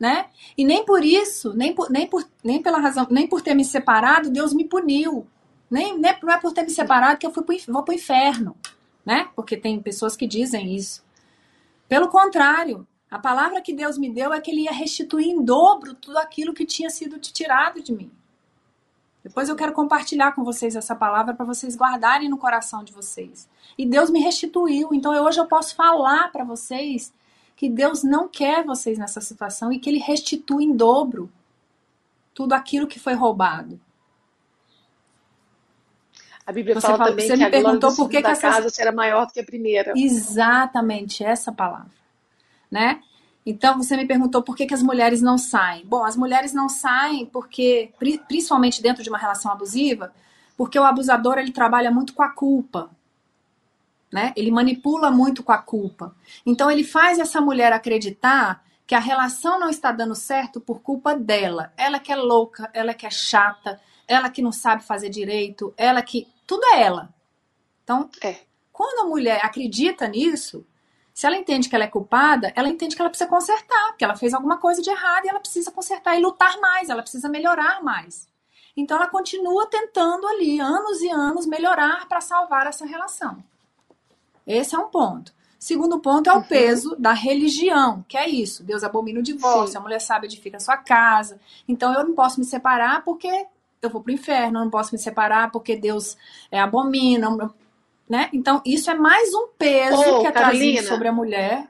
Speaker 2: né? E nem por isso, nem por, nem por, nem pela razão, nem por ter me separado, Deus me puniu. Nem, nem não é por ter me separado que eu fui pro, vou o inferno, né? Porque tem pessoas que dizem isso. Pelo contrário, a palavra que Deus me deu é que Ele ia restituir em dobro tudo aquilo que tinha sido tirado de mim. Depois eu quero compartilhar com vocês essa palavra para vocês guardarem no coração de vocês. E Deus me restituiu, então hoje eu posso falar para vocês que Deus não quer vocês nessa situação e que Ele restitui em dobro tudo aquilo que foi roubado.
Speaker 1: A Bíblia você fala, fala também você que me a perguntou por que, que essa casa será maior do que a primeira.
Speaker 2: Exatamente essa palavra, né? Então você me perguntou por que, que as mulheres não saem. Bom, as mulheres não saem porque, principalmente dentro de uma relação abusiva, porque o abusador ele trabalha muito com a culpa né? Ele manipula muito com a culpa. Então ele faz essa mulher acreditar que a relação não está dando certo por culpa dela. Ela que é louca, ela que é chata, ela que não sabe fazer direito, ela que tudo é ela. Então, é. quando a mulher acredita nisso, se ela entende que ela é culpada, ela entende que ela precisa consertar, que ela fez alguma coisa de errado e ela precisa consertar e lutar mais, ela precisa melhorar mais. Então ela continua tentando ali, anos e anos, melhorar para salvar essa relação. Esse é um ponto. Segundo ponto é o uhum. peso da religião, que é isso. Deus abomina o divórcio, Sim. a mulher sabe edifica a sua casa. Então eu não posso me separar porque eu vou para o inferno, eu não posso me separar porque Deus é, abomina. Né? Então isso é mais um peso oh, que é Carolina, trazido sobre a mulher.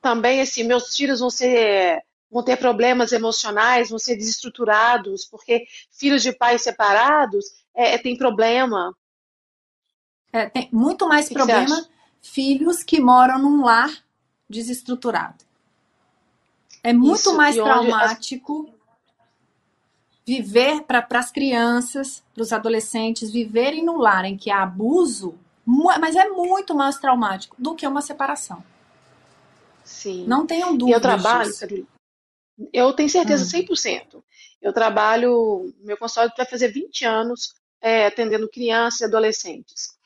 Speaker 1: Também, assim, meus filhos vão ser vão ter problemas emocionais, vão ser desestruturados, porque filhos de pais separados é, tem problema.
Speaker 2: É, tem muito mais que problema que filhos que moram num lar desestruturado. É muito Isso, mais traumático as... viver para as crianças, para os adolescentes, viverem num lar em que há abuso, mas é muito mais traumático do que uma separação.
Speaker 1: Sim.
Speaker 2: Não tenham dúvidas.
Speaker 1: Eu trabalho, eu tenho certeza hum. 100%. Eu trabalho, meu consultório vai fazer 20 anos é, atendendo crianças e adolescentes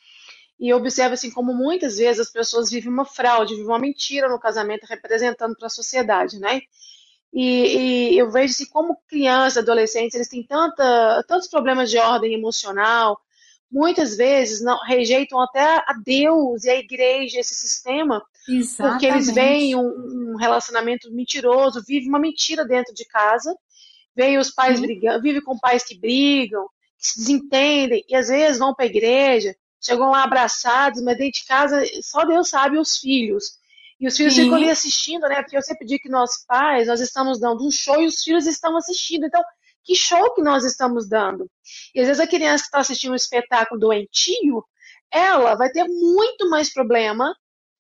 Speaker 1: e observa assim como muitas vezes as pessoas vivem uma fraude, vivem uma mentira no casamento representando para a sociedade, né? E, e, eu vejo assim como crianças, adolescentes, eles têm tanta, tantos problemas de ordem emocional, muitas vezes não rejeitam até a Deus e a igreja, esse sistema,
Speaker 2: Exatamente.
Speaker 1: Porque eles veem um, um relacionamento mentiroso, vive uma mentira dentro de casa, veem os pais
Speaker 2: Sim.
Speaker 1: brigando, vive com pais que brigam, que se desentendem, e às vezes vão para a igreja, chegam lá abraçados, mas dentro de casa só Deus sabe os filhos. E os filhos
Speaker 2: Sim.
Speaker 1: ficam ali assistindo, né? Porque eu sempre digo que nós pais, nós estamos dando um show e os filhos estão assistindo. Então, que show que nós estamos dando? E às vezes a criança que está assistindo um espetáculo doentio, ela vai ter muito mais problema,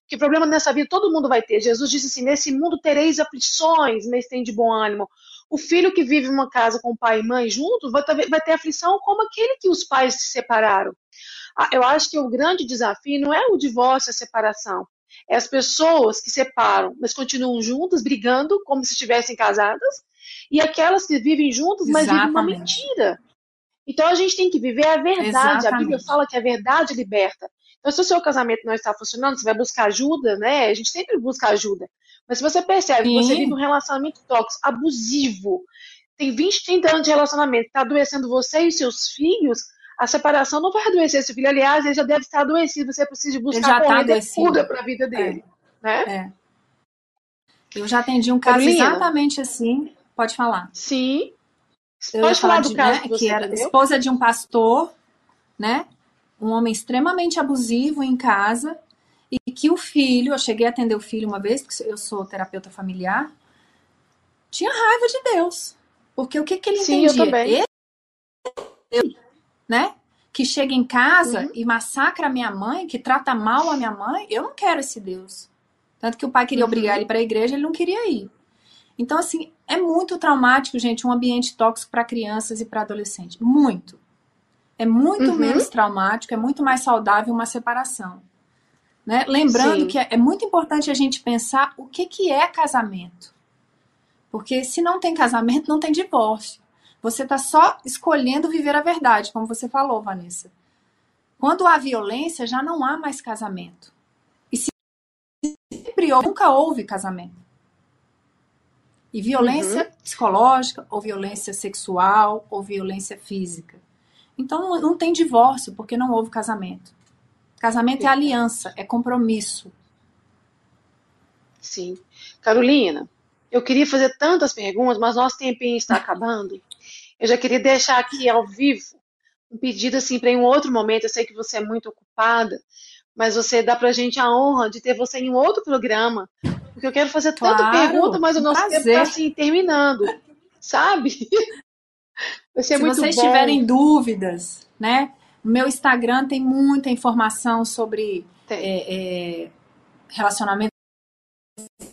Speaker 1: que problema nessa vida todo mundo vai ter. Jesus disse assim: nesse mundo tereis aflições, mas tem de bom ânimo. O filho que vive em uma casa com pai e mãe juntos vai ter, vai ter aflição como aquele que os pais se separaram. Ah, Eu acho que o grande desafio não é o divórcio, a separação. É as pessoas que separam, mas continuam juntas, brigando como se estivessem casadas, e aquelas que vivem juntas, mas vivem uma
Speaker 2: Exatamente.
Speaker 1: mentira. Então a gente tem que viver a verdade. A Bíblia
Speaker 2: Exatamente.
Speaker 1: fala que a verdade liberta. Então, se o seu casamento não está funcionando, você vai buscar ajuda, né? A gente sempre busca ajuda. Mas se você percebe que você
Speaker 2: Sim.
Speaker 1: vive um relacionamento tóxico, abusivo, tem 20, 30 anos de relacionamento, está adoecendo você e seus filhos, a separação não vai adoecer seu filho. Aliás, ele já deve estar adoecido. Você precisa buscar
Speaker 2: já tá
Speaker 1: cura para a vida dele. Né?
Speaker 2: É. Eu já atendi um caso
Speaker 1: Carolina?
Speaker 2: exatamente assim. Pode falar.
Speaker 1: Sim.
Speaker 2: Eu
Speaker 1: Pode
Speaker 2: ia
Speaker 1: falar do
Speaker 2: de,
Speaker 1: caso
Speaker 2: né,
Speaker 1: que
Speaker 2: que, era
Speaker 1: atendeu?
Speaker 2: esposa de um pastor, né? Um homem extremamente abusivo em casa e que o filho, eu cheguei a atender o filho uma vez, porque eu sou terapeuta familiar, tinha raiva de Deus. Porque o que, que ele
Speaker 1: Sim, eu
Speaker 2: entendia?
Speaker 1: também.
Speaker 2: Ele, né? Que chega em casa
Speaker 1: Uhum.
Speaker 2: e massacra a minha mãe, que trata mal a minha mãe, eu não quero esse Deus. Tanto que o pai queria
Speaker 1: Uhum.
Speaker 2: obrigar ele para a igreja, ele não queria ir. Então, assim, é muito traumático, gente, um ambiente tóxico para crianças e para adolescentes. Muito. É muito
Speaker 1: Uhum.
Speaker 2: menos traumático, é muito mais saudável uma separação. Né? Lembrando
Speaker 1: Sim.
Speaker 2: que é, é muito importante a gente pensar o que, que é casamento. Porque se não tem casamento, não tem divórcio. Você está só escolhendo viver a verdade, como você falou, Vanessa. Quando há violência, já não há mais casamento. E se sempre houve, nunca houve casamento. E violência psicológica, ou violência sexual, ou violência física. Então não, não tem divórcio, porque não houve casamento. Casamento é aliança, é compromisso.
Speaker 1: Sim. Carolina, eu queria fazer tantas perguntas, mas nosso tempinho está acabando. Eu já queria deixar aqui ao vivo um pedido assim para em um outro momento. Eu sei que você é muito ocupada, mas você dá pra gente a honra de ter você em um outro programa, porque eu quero fazer tanta
Speaker 2: Claro,
Speaker 1: pergunta, mas o nosso tempo
Speaker 2: prazer.
Speaker 1: está assim terminando, sabe? Vai ser
Speaker 2: Se
Speaker 1: muito
Speaker 2: vocês
Speaker 1: bom.
Speaker 2: tiverem dúvidas, né? Meu Instagram tem muita informação sobre
Speaker 1: Tem.
Speaker 2: é, é, relacionamento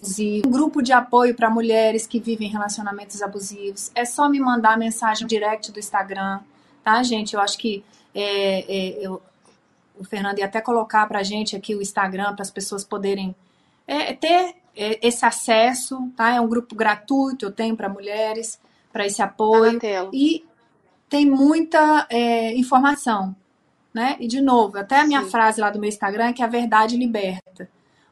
Speaker 2: abusivo, um grupo de apoio para mulheres que vivem relacionamentos abusivos. É só me mandar mensagem direct do Instagram, tá, gente? Eu acho que é, é, eu- o Fernando ia até colocar para a gente aqui o Instagram para as pessoas poderem é, ter é, esse acesso, tá? É um grupo gratuito, eu tenho para mulheres, para esse
Speaker 1: Tá
Speaker 2: apoio.
Speaker 1: tela.
Speaker 2: E tem muita é, informação, né? E de novo, até a minha
Speaker 1: Sim.
Speaker 2: frase lá do meu Instagram é que a verdade liberta.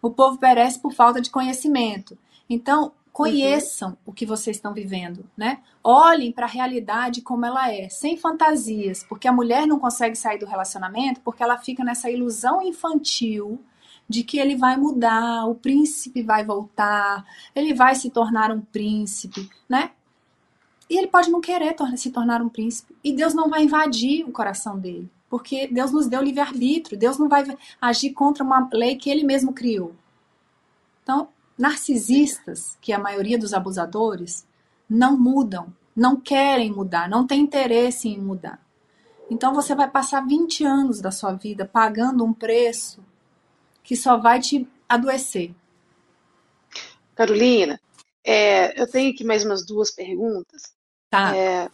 Speaker 2: O povo perece por falta de conhecimento. Então, conheçam o que vocês estão vivendo, né? Olhem para a realidade como ela é, sem fantasias, porque a mulher não consegue sair do relacionamento porque ela fica nessa ilusão infantil de que ele vai mudar, o príncipe vai voltar, ele vai se tornar um príncipe, né? E ele pode não querer se tornar um príncipe. E Deus não vai invadir o coração dele. Porque Deus nos deu livre-arbítrio. Deus não vai agir contra uma lei que ele mesmo criou. Então, narcisistas, que é a maioria dos abusadores, não mudam, não querem mudar, não têm interesse em mudar. Então você vai passar 20 anos da sua vida pagando um preço que só vai te adoecer.
Speaker 1: Carolina, é, eu tenho aqui mais umas duas perguntas.
Speaker 2: Tá?
Speaker 1: É,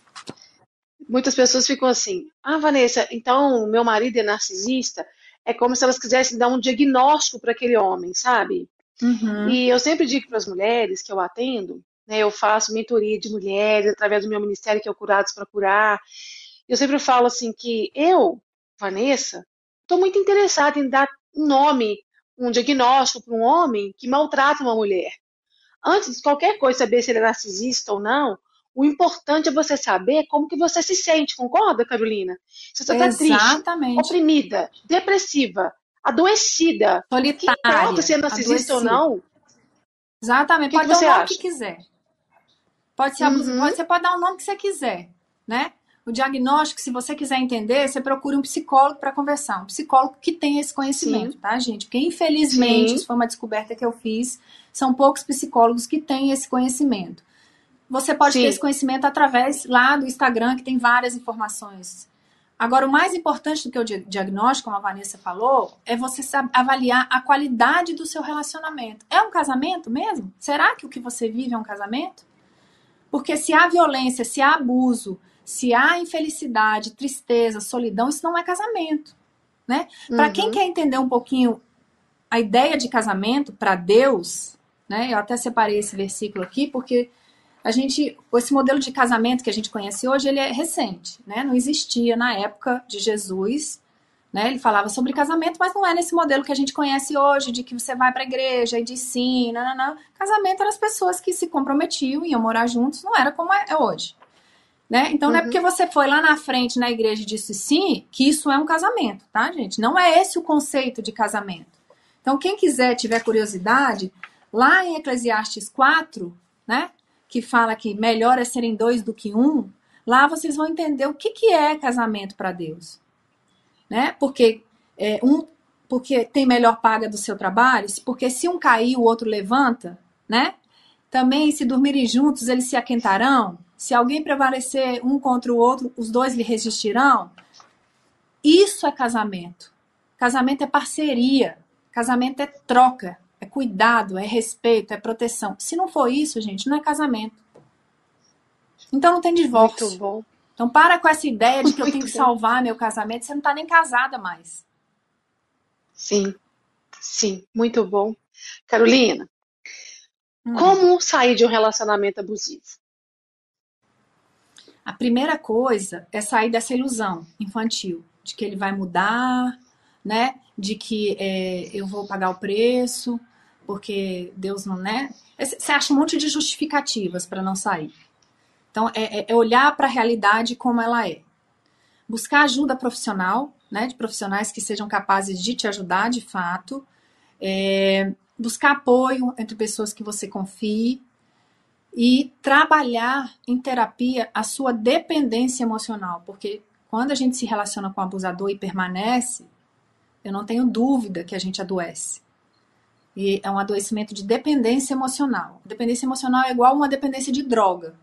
Speaker 1: muitas pessoas ficam assim: Ah, Vanessa, então meu marido é narcisista? É como se elas quisessem dar um diagnóstico para aquele homem, sabe?
Speaker 2: Uhum.
Speaker 1: E eu sempre digo para as mulheres que eu atendo, né, eu faço mentoria de mulheres através do meu ministério, que é o Curados para Curar. Eu sempre falo assim que eu, Vanessa, estou muito interessada em dar um nome, um diagnóstico para um homem que maltrata uma mulher. Antes de qualquer coisa saber se ele é narcisista ou não, o importante é você saber como que você se sente, concorda, Carolina? Se você está triste, oprimida, depressiva, adoecida.
Speaker 2: Solitária.
Speaker 1: Que importa se é narcisista
Speaker 2: adoecida.
Speaker 1: ou não?
Speaker 2: Exatamente.
Speaker 1: Que
Speaker 2: pode
Speaker 1: que
Speaker 2: dar o nome
Speaker 1: acha?
Speaker 2: que quiser. Pode ser
Speaker 1: Uhum.
Speaker 2: pode, você pode dar o nome que você quiser, né? O diagnóstico, se você quiser entender, você procura um psicólogo para conversar. Um psicólogo que tem esse conhecimento, tá, gente? Porque, infelizmente,
Speaker 1: Sim.
Speaker 2: isso foi uma descoberta que eu fiz, são poucos psicólogos que têm esse conhecimento. Você pode
Speaker 1: Sim.
Speaker 2: ter esse conhecimento através lá do Instagram, que tem várias informações. Agora, o mais importante do que o di- diagnóstico, como a Vanessa falou, é você avaliar a qualidade do seu relacionamento. É um casamento mesmo? Será que o que você vive é um casamento? Porque se há violência, se há abuso, se há infelicidade, tristeza, solidão, isso não é casamento, né? Para quem
Speaker 1: Uhum.
Speaker 2: quer entender um pouquinho a ideia de casamento para Deus, né? Eu até separei esse versículo aqui porque a gente, esse modelo de casamento que a gente conhece hoje, ele é recente, né? Não existia na época de Jesus, né? Ele falava sobre casamento, mas não é nesse modelo que a gente conhece hoje, de que você vai para a igreja e diz sim, não, não, não. Casamento eram as pessoas que se comprometiam, iam morar juntos, não era como é hoje. Né? Então não é
Speaker 1: Uhum.
Speaker 2: porque você foi lá na frente na igreja e disse sim que isso é um casamento, tá, gente? Não é esse o conceito de casamento. Então, quem quiser, tiver curiosidade, lá em Eclesiastes 4, né? Que fala que melhor é serem dois do que um, lá vocês vão entender o que, que é casamento para Deus. Né? Porque é, um porque tem melhor paga do seu trabalho, porque se um cair, o outro levanta, né? Também, se dormirem juntos, eles se aquentarão. Se alguém prevalecer um contra o outro, os dois lhe resistirão. Isso é casamento. Casamento é parceria. Casamento é troca. Cuidado, é respeito, é proteção. Se não for isso, gente, não é casamento. Então não tem divórcio.
Speaker 1: Muito bom.
Speaker 2: Então para com essa ideia de que eu tenho que salvar meu casamento. Você não tá nem casada mais.
Speaker 1: Sim, sim, muito bom. Carolina,
Speaker 2: Hum.
Speaker 1: como sair de um relacionamento abusivo?
Speaker 2: A primeira coisa é sair dessa ilusão infantil de que ele vai mudar, né? De que é, eu vou pagar o preço, porque Deus não, né? Você acha um monte de justificativas para não sair. Então, é, é- é olhar para a realidade como ela é. Buscar ajuda profissional, né? De profissionais que sejam capazes de te ajudar de fato. É, buscar apoio entre pessoas que você confie e trabalhar em terapia a sua dependência emocional, porque quando a gente se relaciona com abusador e permanece, eu não tenho dúvida que a gente adoece. E é um adoecimento de dependência emocional. Dependência emocional é igual uma dependência de droga.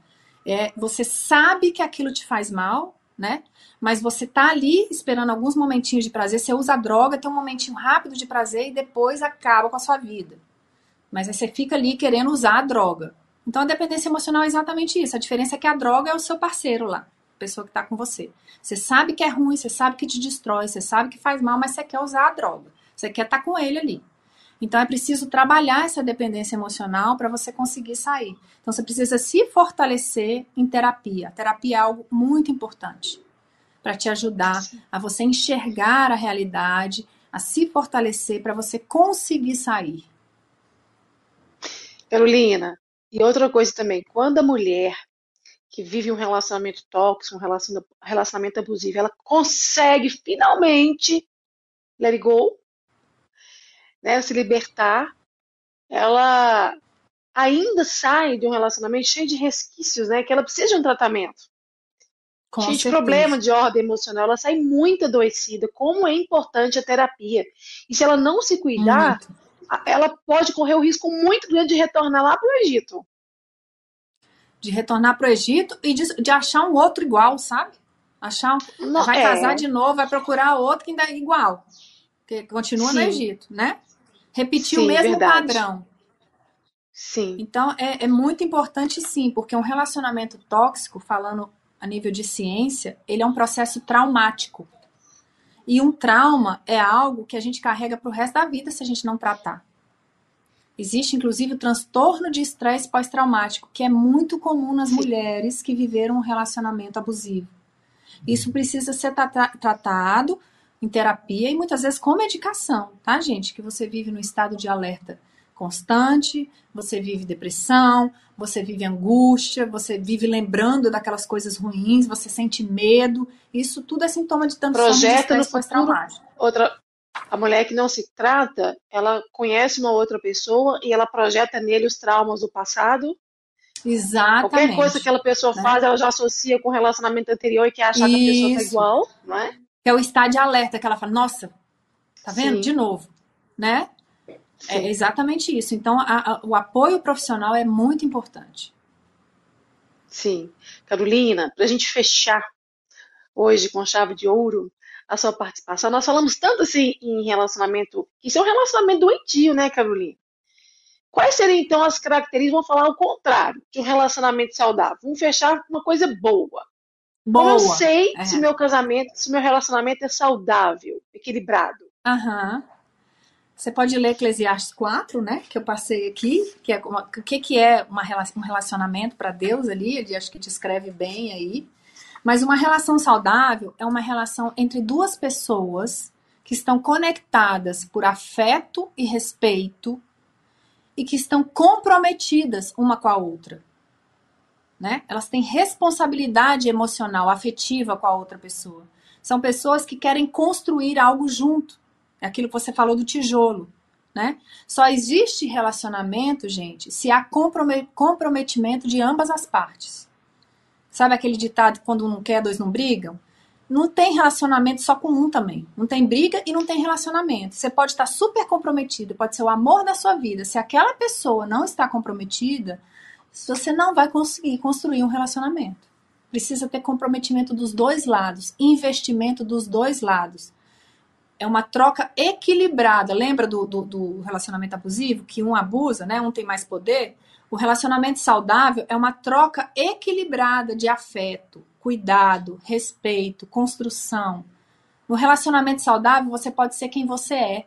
Speaker 2: É, você sabe que aquilo te faz mal, né? Mas você tá ali esperando alguns momentinhos de prazer, você usa a droga, tem um momentinho rápido de prazer e depois acaba com a sua vida. Mas aí você fica ali querendo usar a droga. Então a dependência emocional é exatamente isso. A diferença é que a droga é o seu parceiro lá, a pessoa que está com você. Você sabe que é ruim, você sabe que te destrói, você sabe que faz mal, mas você quer usar a droga. Você quer estar com ele ali. Então é preciso trabalhar essa dependência emocional para você conseguir sair. Então você precisa se fortalecer em terapia. A terapia é algo muito importante para te ajudar a você enxergar a realidade, a se fortalecer para você conseguir sair.
Speaker 1: Carolina, e outra coisa também, quando a mulher que vive um relacionamento tóxico, um relaciona- relacionamento abusivo, ela consegue finalmente let it go, né, se libertar, ela ainda sai de um relacionamento cheio de resquícios, né, que ela precisa de um tratamento.
Speaker 2: Com
Speaker 1: cheio de
Speaker 2: certeza.
Speaker 1: problema de ordem emocional, ela sai muito adoecida. Como é importante a terapia. E se ela não se cuidar,
Speaker 2: Muito.
Speaker 1: ela pode correr o risco muito grande de retornar lá para o Egito.
Speaker 2: De retornar pro Egito e de, de achar um outro igual, sabe? Achar um,
Speaker 1: Não,
Speaker 2: vai
Speaker 1: é,
Speaker 2: casar de novo, vai procurar outro que ainda é igual. Que continua no
Speaker 1: Sim.
Speaker 2: Egito, né? Repetir
Speaker 1: Sim,
Speaker 2: o mesmo
Speaker 1: verdade.
Speaker 2: padrão.
Speaker 1: Sim,
Speaker 2: Então, é, é muito importante sim, porque um relacionamento tóxico, falando a nível de ciência, ele é um processo traumático. E um trauma é algo que a gente carrega pro resto da vida se a gente não tratar. Existe, inclusive, o transtorno de estresse pós-traumático, que é muito comum nas
Speaker 1: Sim.
Speaker 2: mulheres que viveram um relacionamento abusivo. Isso precisa ser tra- tratado em terapia e muitas vezes com medicação, tá, gente? Que você vive no estado de alerta constante, você vive depressão, você vive angústia, você vive lembrando daquelas coisas ruins, você sente medo. Isso tudo é sintoma de transtorno de
Speaker 1: Projeta no
Speaker 2: pós-traumático.
Speaker 1: outra, A mulher que não se trata, ela conhece uma outra pessoa e ela projeta nele os traumas do passado.
Speaker 2: Exatamente.
Speaker 1: Qualquer coisa que aquela pessoa né? faz, ela já associa com o relacionamento anterior e quer achar Isso. que a pessoa tá igual, não é?
Speaker 2: Que é o estado de alerta que ela fala, nossa, tá vendo? Sim. De novo, né? É Sim. É exatamente isso. Então, a, a, o apoio profissional é muito importante.
Speaker 1: Sim. Carolina, para a gente fechar hoje com chave de ouro a sua participação, nós falamos tanto assim em relacionamento, que isso é um relacionamento doentio, né, Carolina? Quais seriam então as características? Vamos falar o contrário de um relacionamento saudável. Vamos fechar uma coisa boa. Boa. Eu sei é. se meu casamento, se meu relacionamento é saudável, equilibrado?
Speaker 2: Aham. Você pode ler Eclesiastes 4, né? Que eu passei aqui, que é uma, o que, que é uma, um relacionamento para Deus ali, ele acho que descreve bem aí. Mas uma relação saudável é uma relação entre duas pessoas que estão conectadas por afeto e respeito e que estão comprometidas uma com a outra. Né? Elas têm responsabilidade emocional, afetiva com a outra pessoa. São pessoas que querem construir algo junto. É aquilo que você falou do tijolo. Né? Só existe relacionamento, gente, se há comprometimento de ambas as partes. Sabe aquele ditado quando um não quer, dois não brigam? Não tem relacionamento só com um também. Não tem briga e não tem relacionamento. Você pode estar super comprometido, pode ser o amor da sua vida. Se aquela pessoa não está comprometida, você não vai conseguir construir um relacionamento. Precisa ter comprometimento dos dois lados, investimento dos dois lados é uma troca equilibrada. Lembra do, do, do, relacionamento abusivo? Que um abusa, né? Um tem mais poder. O relacionamento saudável é uma troca equilibrada de afeto, cuidado, respeito, construção. No relacionamento saudável, você pode ser quem você é.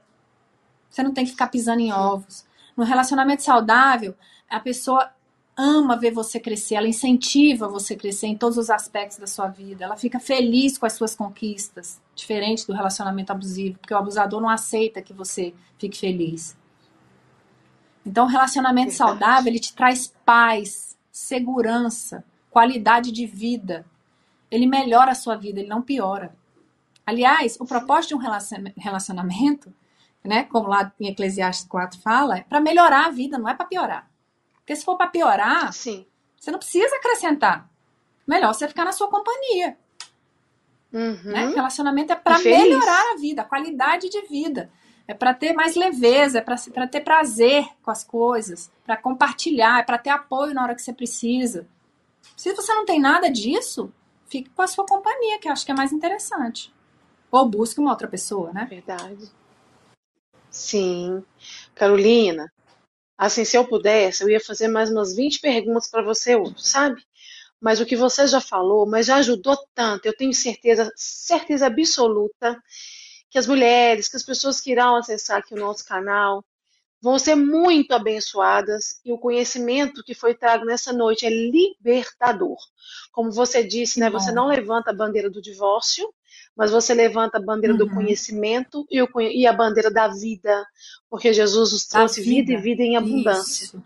Speaker 2: Você não tem que ficar pisando em ovos. No relacionamento saudável, a pessoa ama ver você crescer, ela incentiva você crescer em todos os aspectos da sua vida, ela fica feliz com as suas conquistas, diferente do relacionamento abusivo, porque o abusador não aceita que você fique feliz. Então, o relacionamento Verdade. saudável, ele te traz paz, segurança, qualidade de vida. Ele melhora a sua vida, ele não piora. Aliás, o propósito de um relacionamento, né, como lá em Eclesiastes 4 fala, é para melhorar a vida, não é para piorar. Porque se for para piorar, Sim. você não precisa acrescentar. Melhor você ficar na sua companhia. Uhum. Né? Relacionamento é para melhorar a vida, a qualidade de vida. É para ter mais leveza, é para ter prazer com as coisas, para compartilhar, é para ter apoio na hora que você precisa. Se você não tem nada disso, fique com a sua companhia, que eu acho que é mais interessante. Ou busque uma outra pessoa, né?
Speaker 1: Verdade. Sim. Carolina, Assim, se eu pudesse, eu ia fazer mais umas 20 perguntas para você sabe? Mas o que você já falou, mas já ajudou tanto, eu tenho certeza, certeza absoluta, que as mulheres, que as pessoas que irão acessar aqui o nosso canal, vão ser muito abençoadas e o conhecimento que foi trago nessa noite é libertador. Como você disse, né, você não levanta a bandeira do divórcio, mas você levanta a bandeira uhum. do conhecimento e, o, e, a bandeira da vida, porque Jesus nos trouxe vida. vida. e vida em abundância. Isso.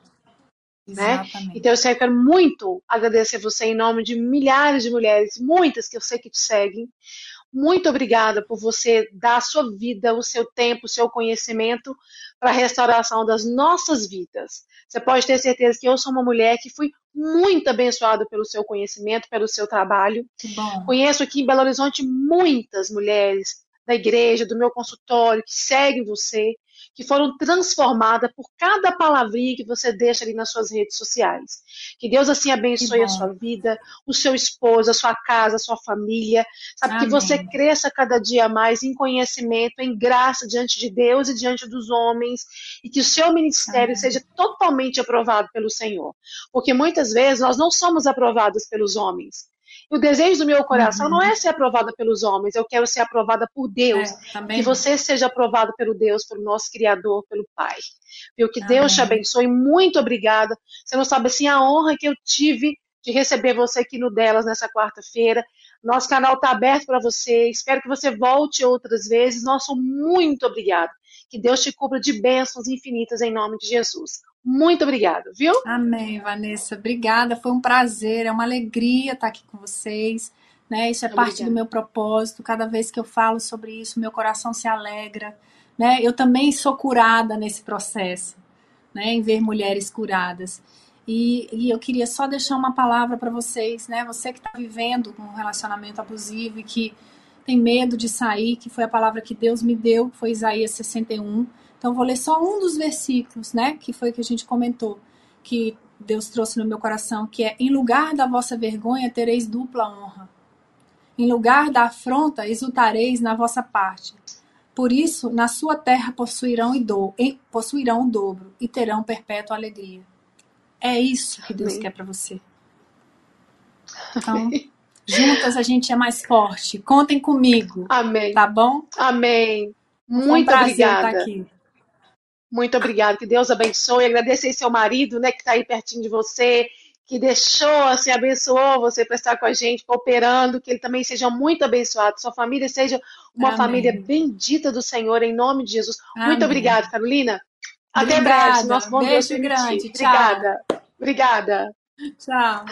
Speaker 1: Né? Então eu quero muito agradecer você em nome de milhares de mulheres, muitas que eu sei que te seguem, muito obrigada por você dar a sua vida, o seu tempo, o seu conhecimento para a restauração das nossas vidas. Você pode ter certeza que eu sou uma mulher que fui muito abençoada pelo seu conhecimento, pelo seu trabalho. Conheço aqui em Belo Horizonte muitas mulheres da igreja, do meu consultório, que seguem você, que foram transformadas por cada palavrinha que você deixa ali nas suas redes sociais. Que Deus assim abençoe a sua vida, o seu esposo, a sua casa, a sua família. Sabe Amém. que você cresça cada dia mais em conhecimento, em graça diante de Deus e diante dos homens, e que o seu ministério Amém. seja totalmente aprovado pelo Senhor. Porque muitas vezes nós não somos aprovados pelos homens. O desejo do meu coração uhum. não é ser aprovada pelos homens, eu quero ser aprovada por Deus. É, que você seja aprovado pelo Deus, pelo nosso Criador, pelo Pai. Viu? Que. Deus te abençoe. Muito obrigada. Você não sabe assim a honra que eu tive de receber você aqui no Delas nessa quarta-feira. Nosso canal está aberto para você. Espero que você volte outras vezes. Nosso muito obrigado. Que Deus te cubra de bênçãos infinitas em nome de Jesus. Muito obrigada, viu?
Speaker 2: Amém, Vanessa. Obrigada. Foi um prazer, é uma alegria estar aqui com vocês. Né? Isso é obrigada. parte do meu propósito. Cada vez que eu falo sobre isso, meu coração se alegra. né? Eu também sou curada nesse processo, né? Em ver mulheres curadas. E, e eu queria só deixar uma palavra para vocês, né? Você que está vivendo um relacionamento abusivo e que tem medo de sair, que foi a palavra que Deus me deu, foi Isaías 61. Então, vou ler só um dos versículos, né? Que foi que a gente comentou, que Deus trouxe no meu coração, que é: Em lugar da vossa vergonha tereis dupla honra. Em lugar da afronta exultareis na vossa parte. Por isso, na sua terra possuirão, e do, possuirão o dobro e terão perpétua alegria. É isso que Deus Amém. quer para você. Então, Amém. juntas a gente é mais forte. Contem comigo.
Speaker 1: Amém.
Speaker 2: Tá bom?
Speaker 1: Amém. Muito um obrigada. Muito obrigada. Que Deus abençoe. Agradecer seu marido, né, que está aí pertinho de você, que deixou, assim, abençoou você para estar com a gente, cooperando, que ele também seja muito abençoado, sua família seja uma Amém. família bendita do Senhor, em nome de Jesus. Amém. Muito obrigada, Carolina. Até Obrigada. breve. Nosso bom
Speaker 2: Beijo Deus grande.
Speaker 1: Obrigada. Obrigada.
Speaker 2: Tchau.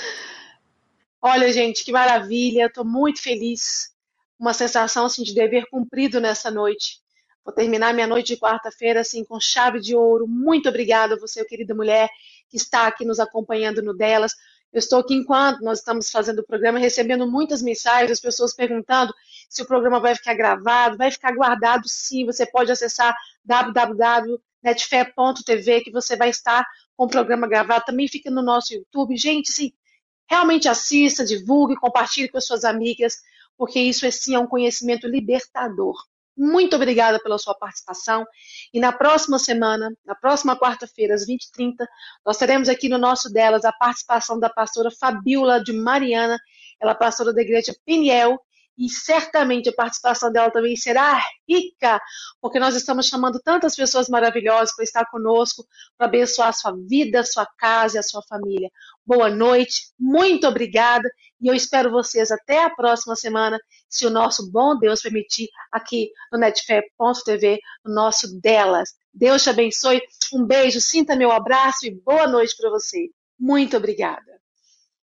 Speaker 1: Olha, gente, que maravilha. Estou muito feliz. Uma sensação assim, de dever cumprido nessa noite. Vou terminar minha noite de quarta-feira assim com chave de ouro. Muito obrigada a você, querida mulher, que está aqui nos acompanhando no delas. Eu estou aqui enquanto nós estamos fazendo o programa, recebendo muitas mensagens, as pessoas perguntando se o programa vai ficar gravado, vai ficar guardado sim. Você pode acessar www netfé.tv, que você vai estar com o programa gravado. Também fica no nosso YouTube. Gente, sim, realmente assista, divulgue, compartilhe com as suas amigas, porque isso é sim é um conhecimento libertador. Muito obrigada pela sua participação. E na próxima semana, na próxima quarta-feira, às 20h30, nós teremos aqui no nosso delas a participação da pastora Fabiola de Mariana, ela é pastora da igreja Piniel, e certamente a participação dela também será rica, porque nós estamos chamando tantas pessoas maravilhosas para estar conosco, para abençoar a sua vida, a sua casa e a sua família. Boa noite, muito obrigada e eu espero vocês até a próxima semana, se o nosso bom Deus permitir, aqui no netfé.tv, no nosso delas. Deus te abençoe, um beijo, sinta meu abraço e boa noite para você. Muito obrigada.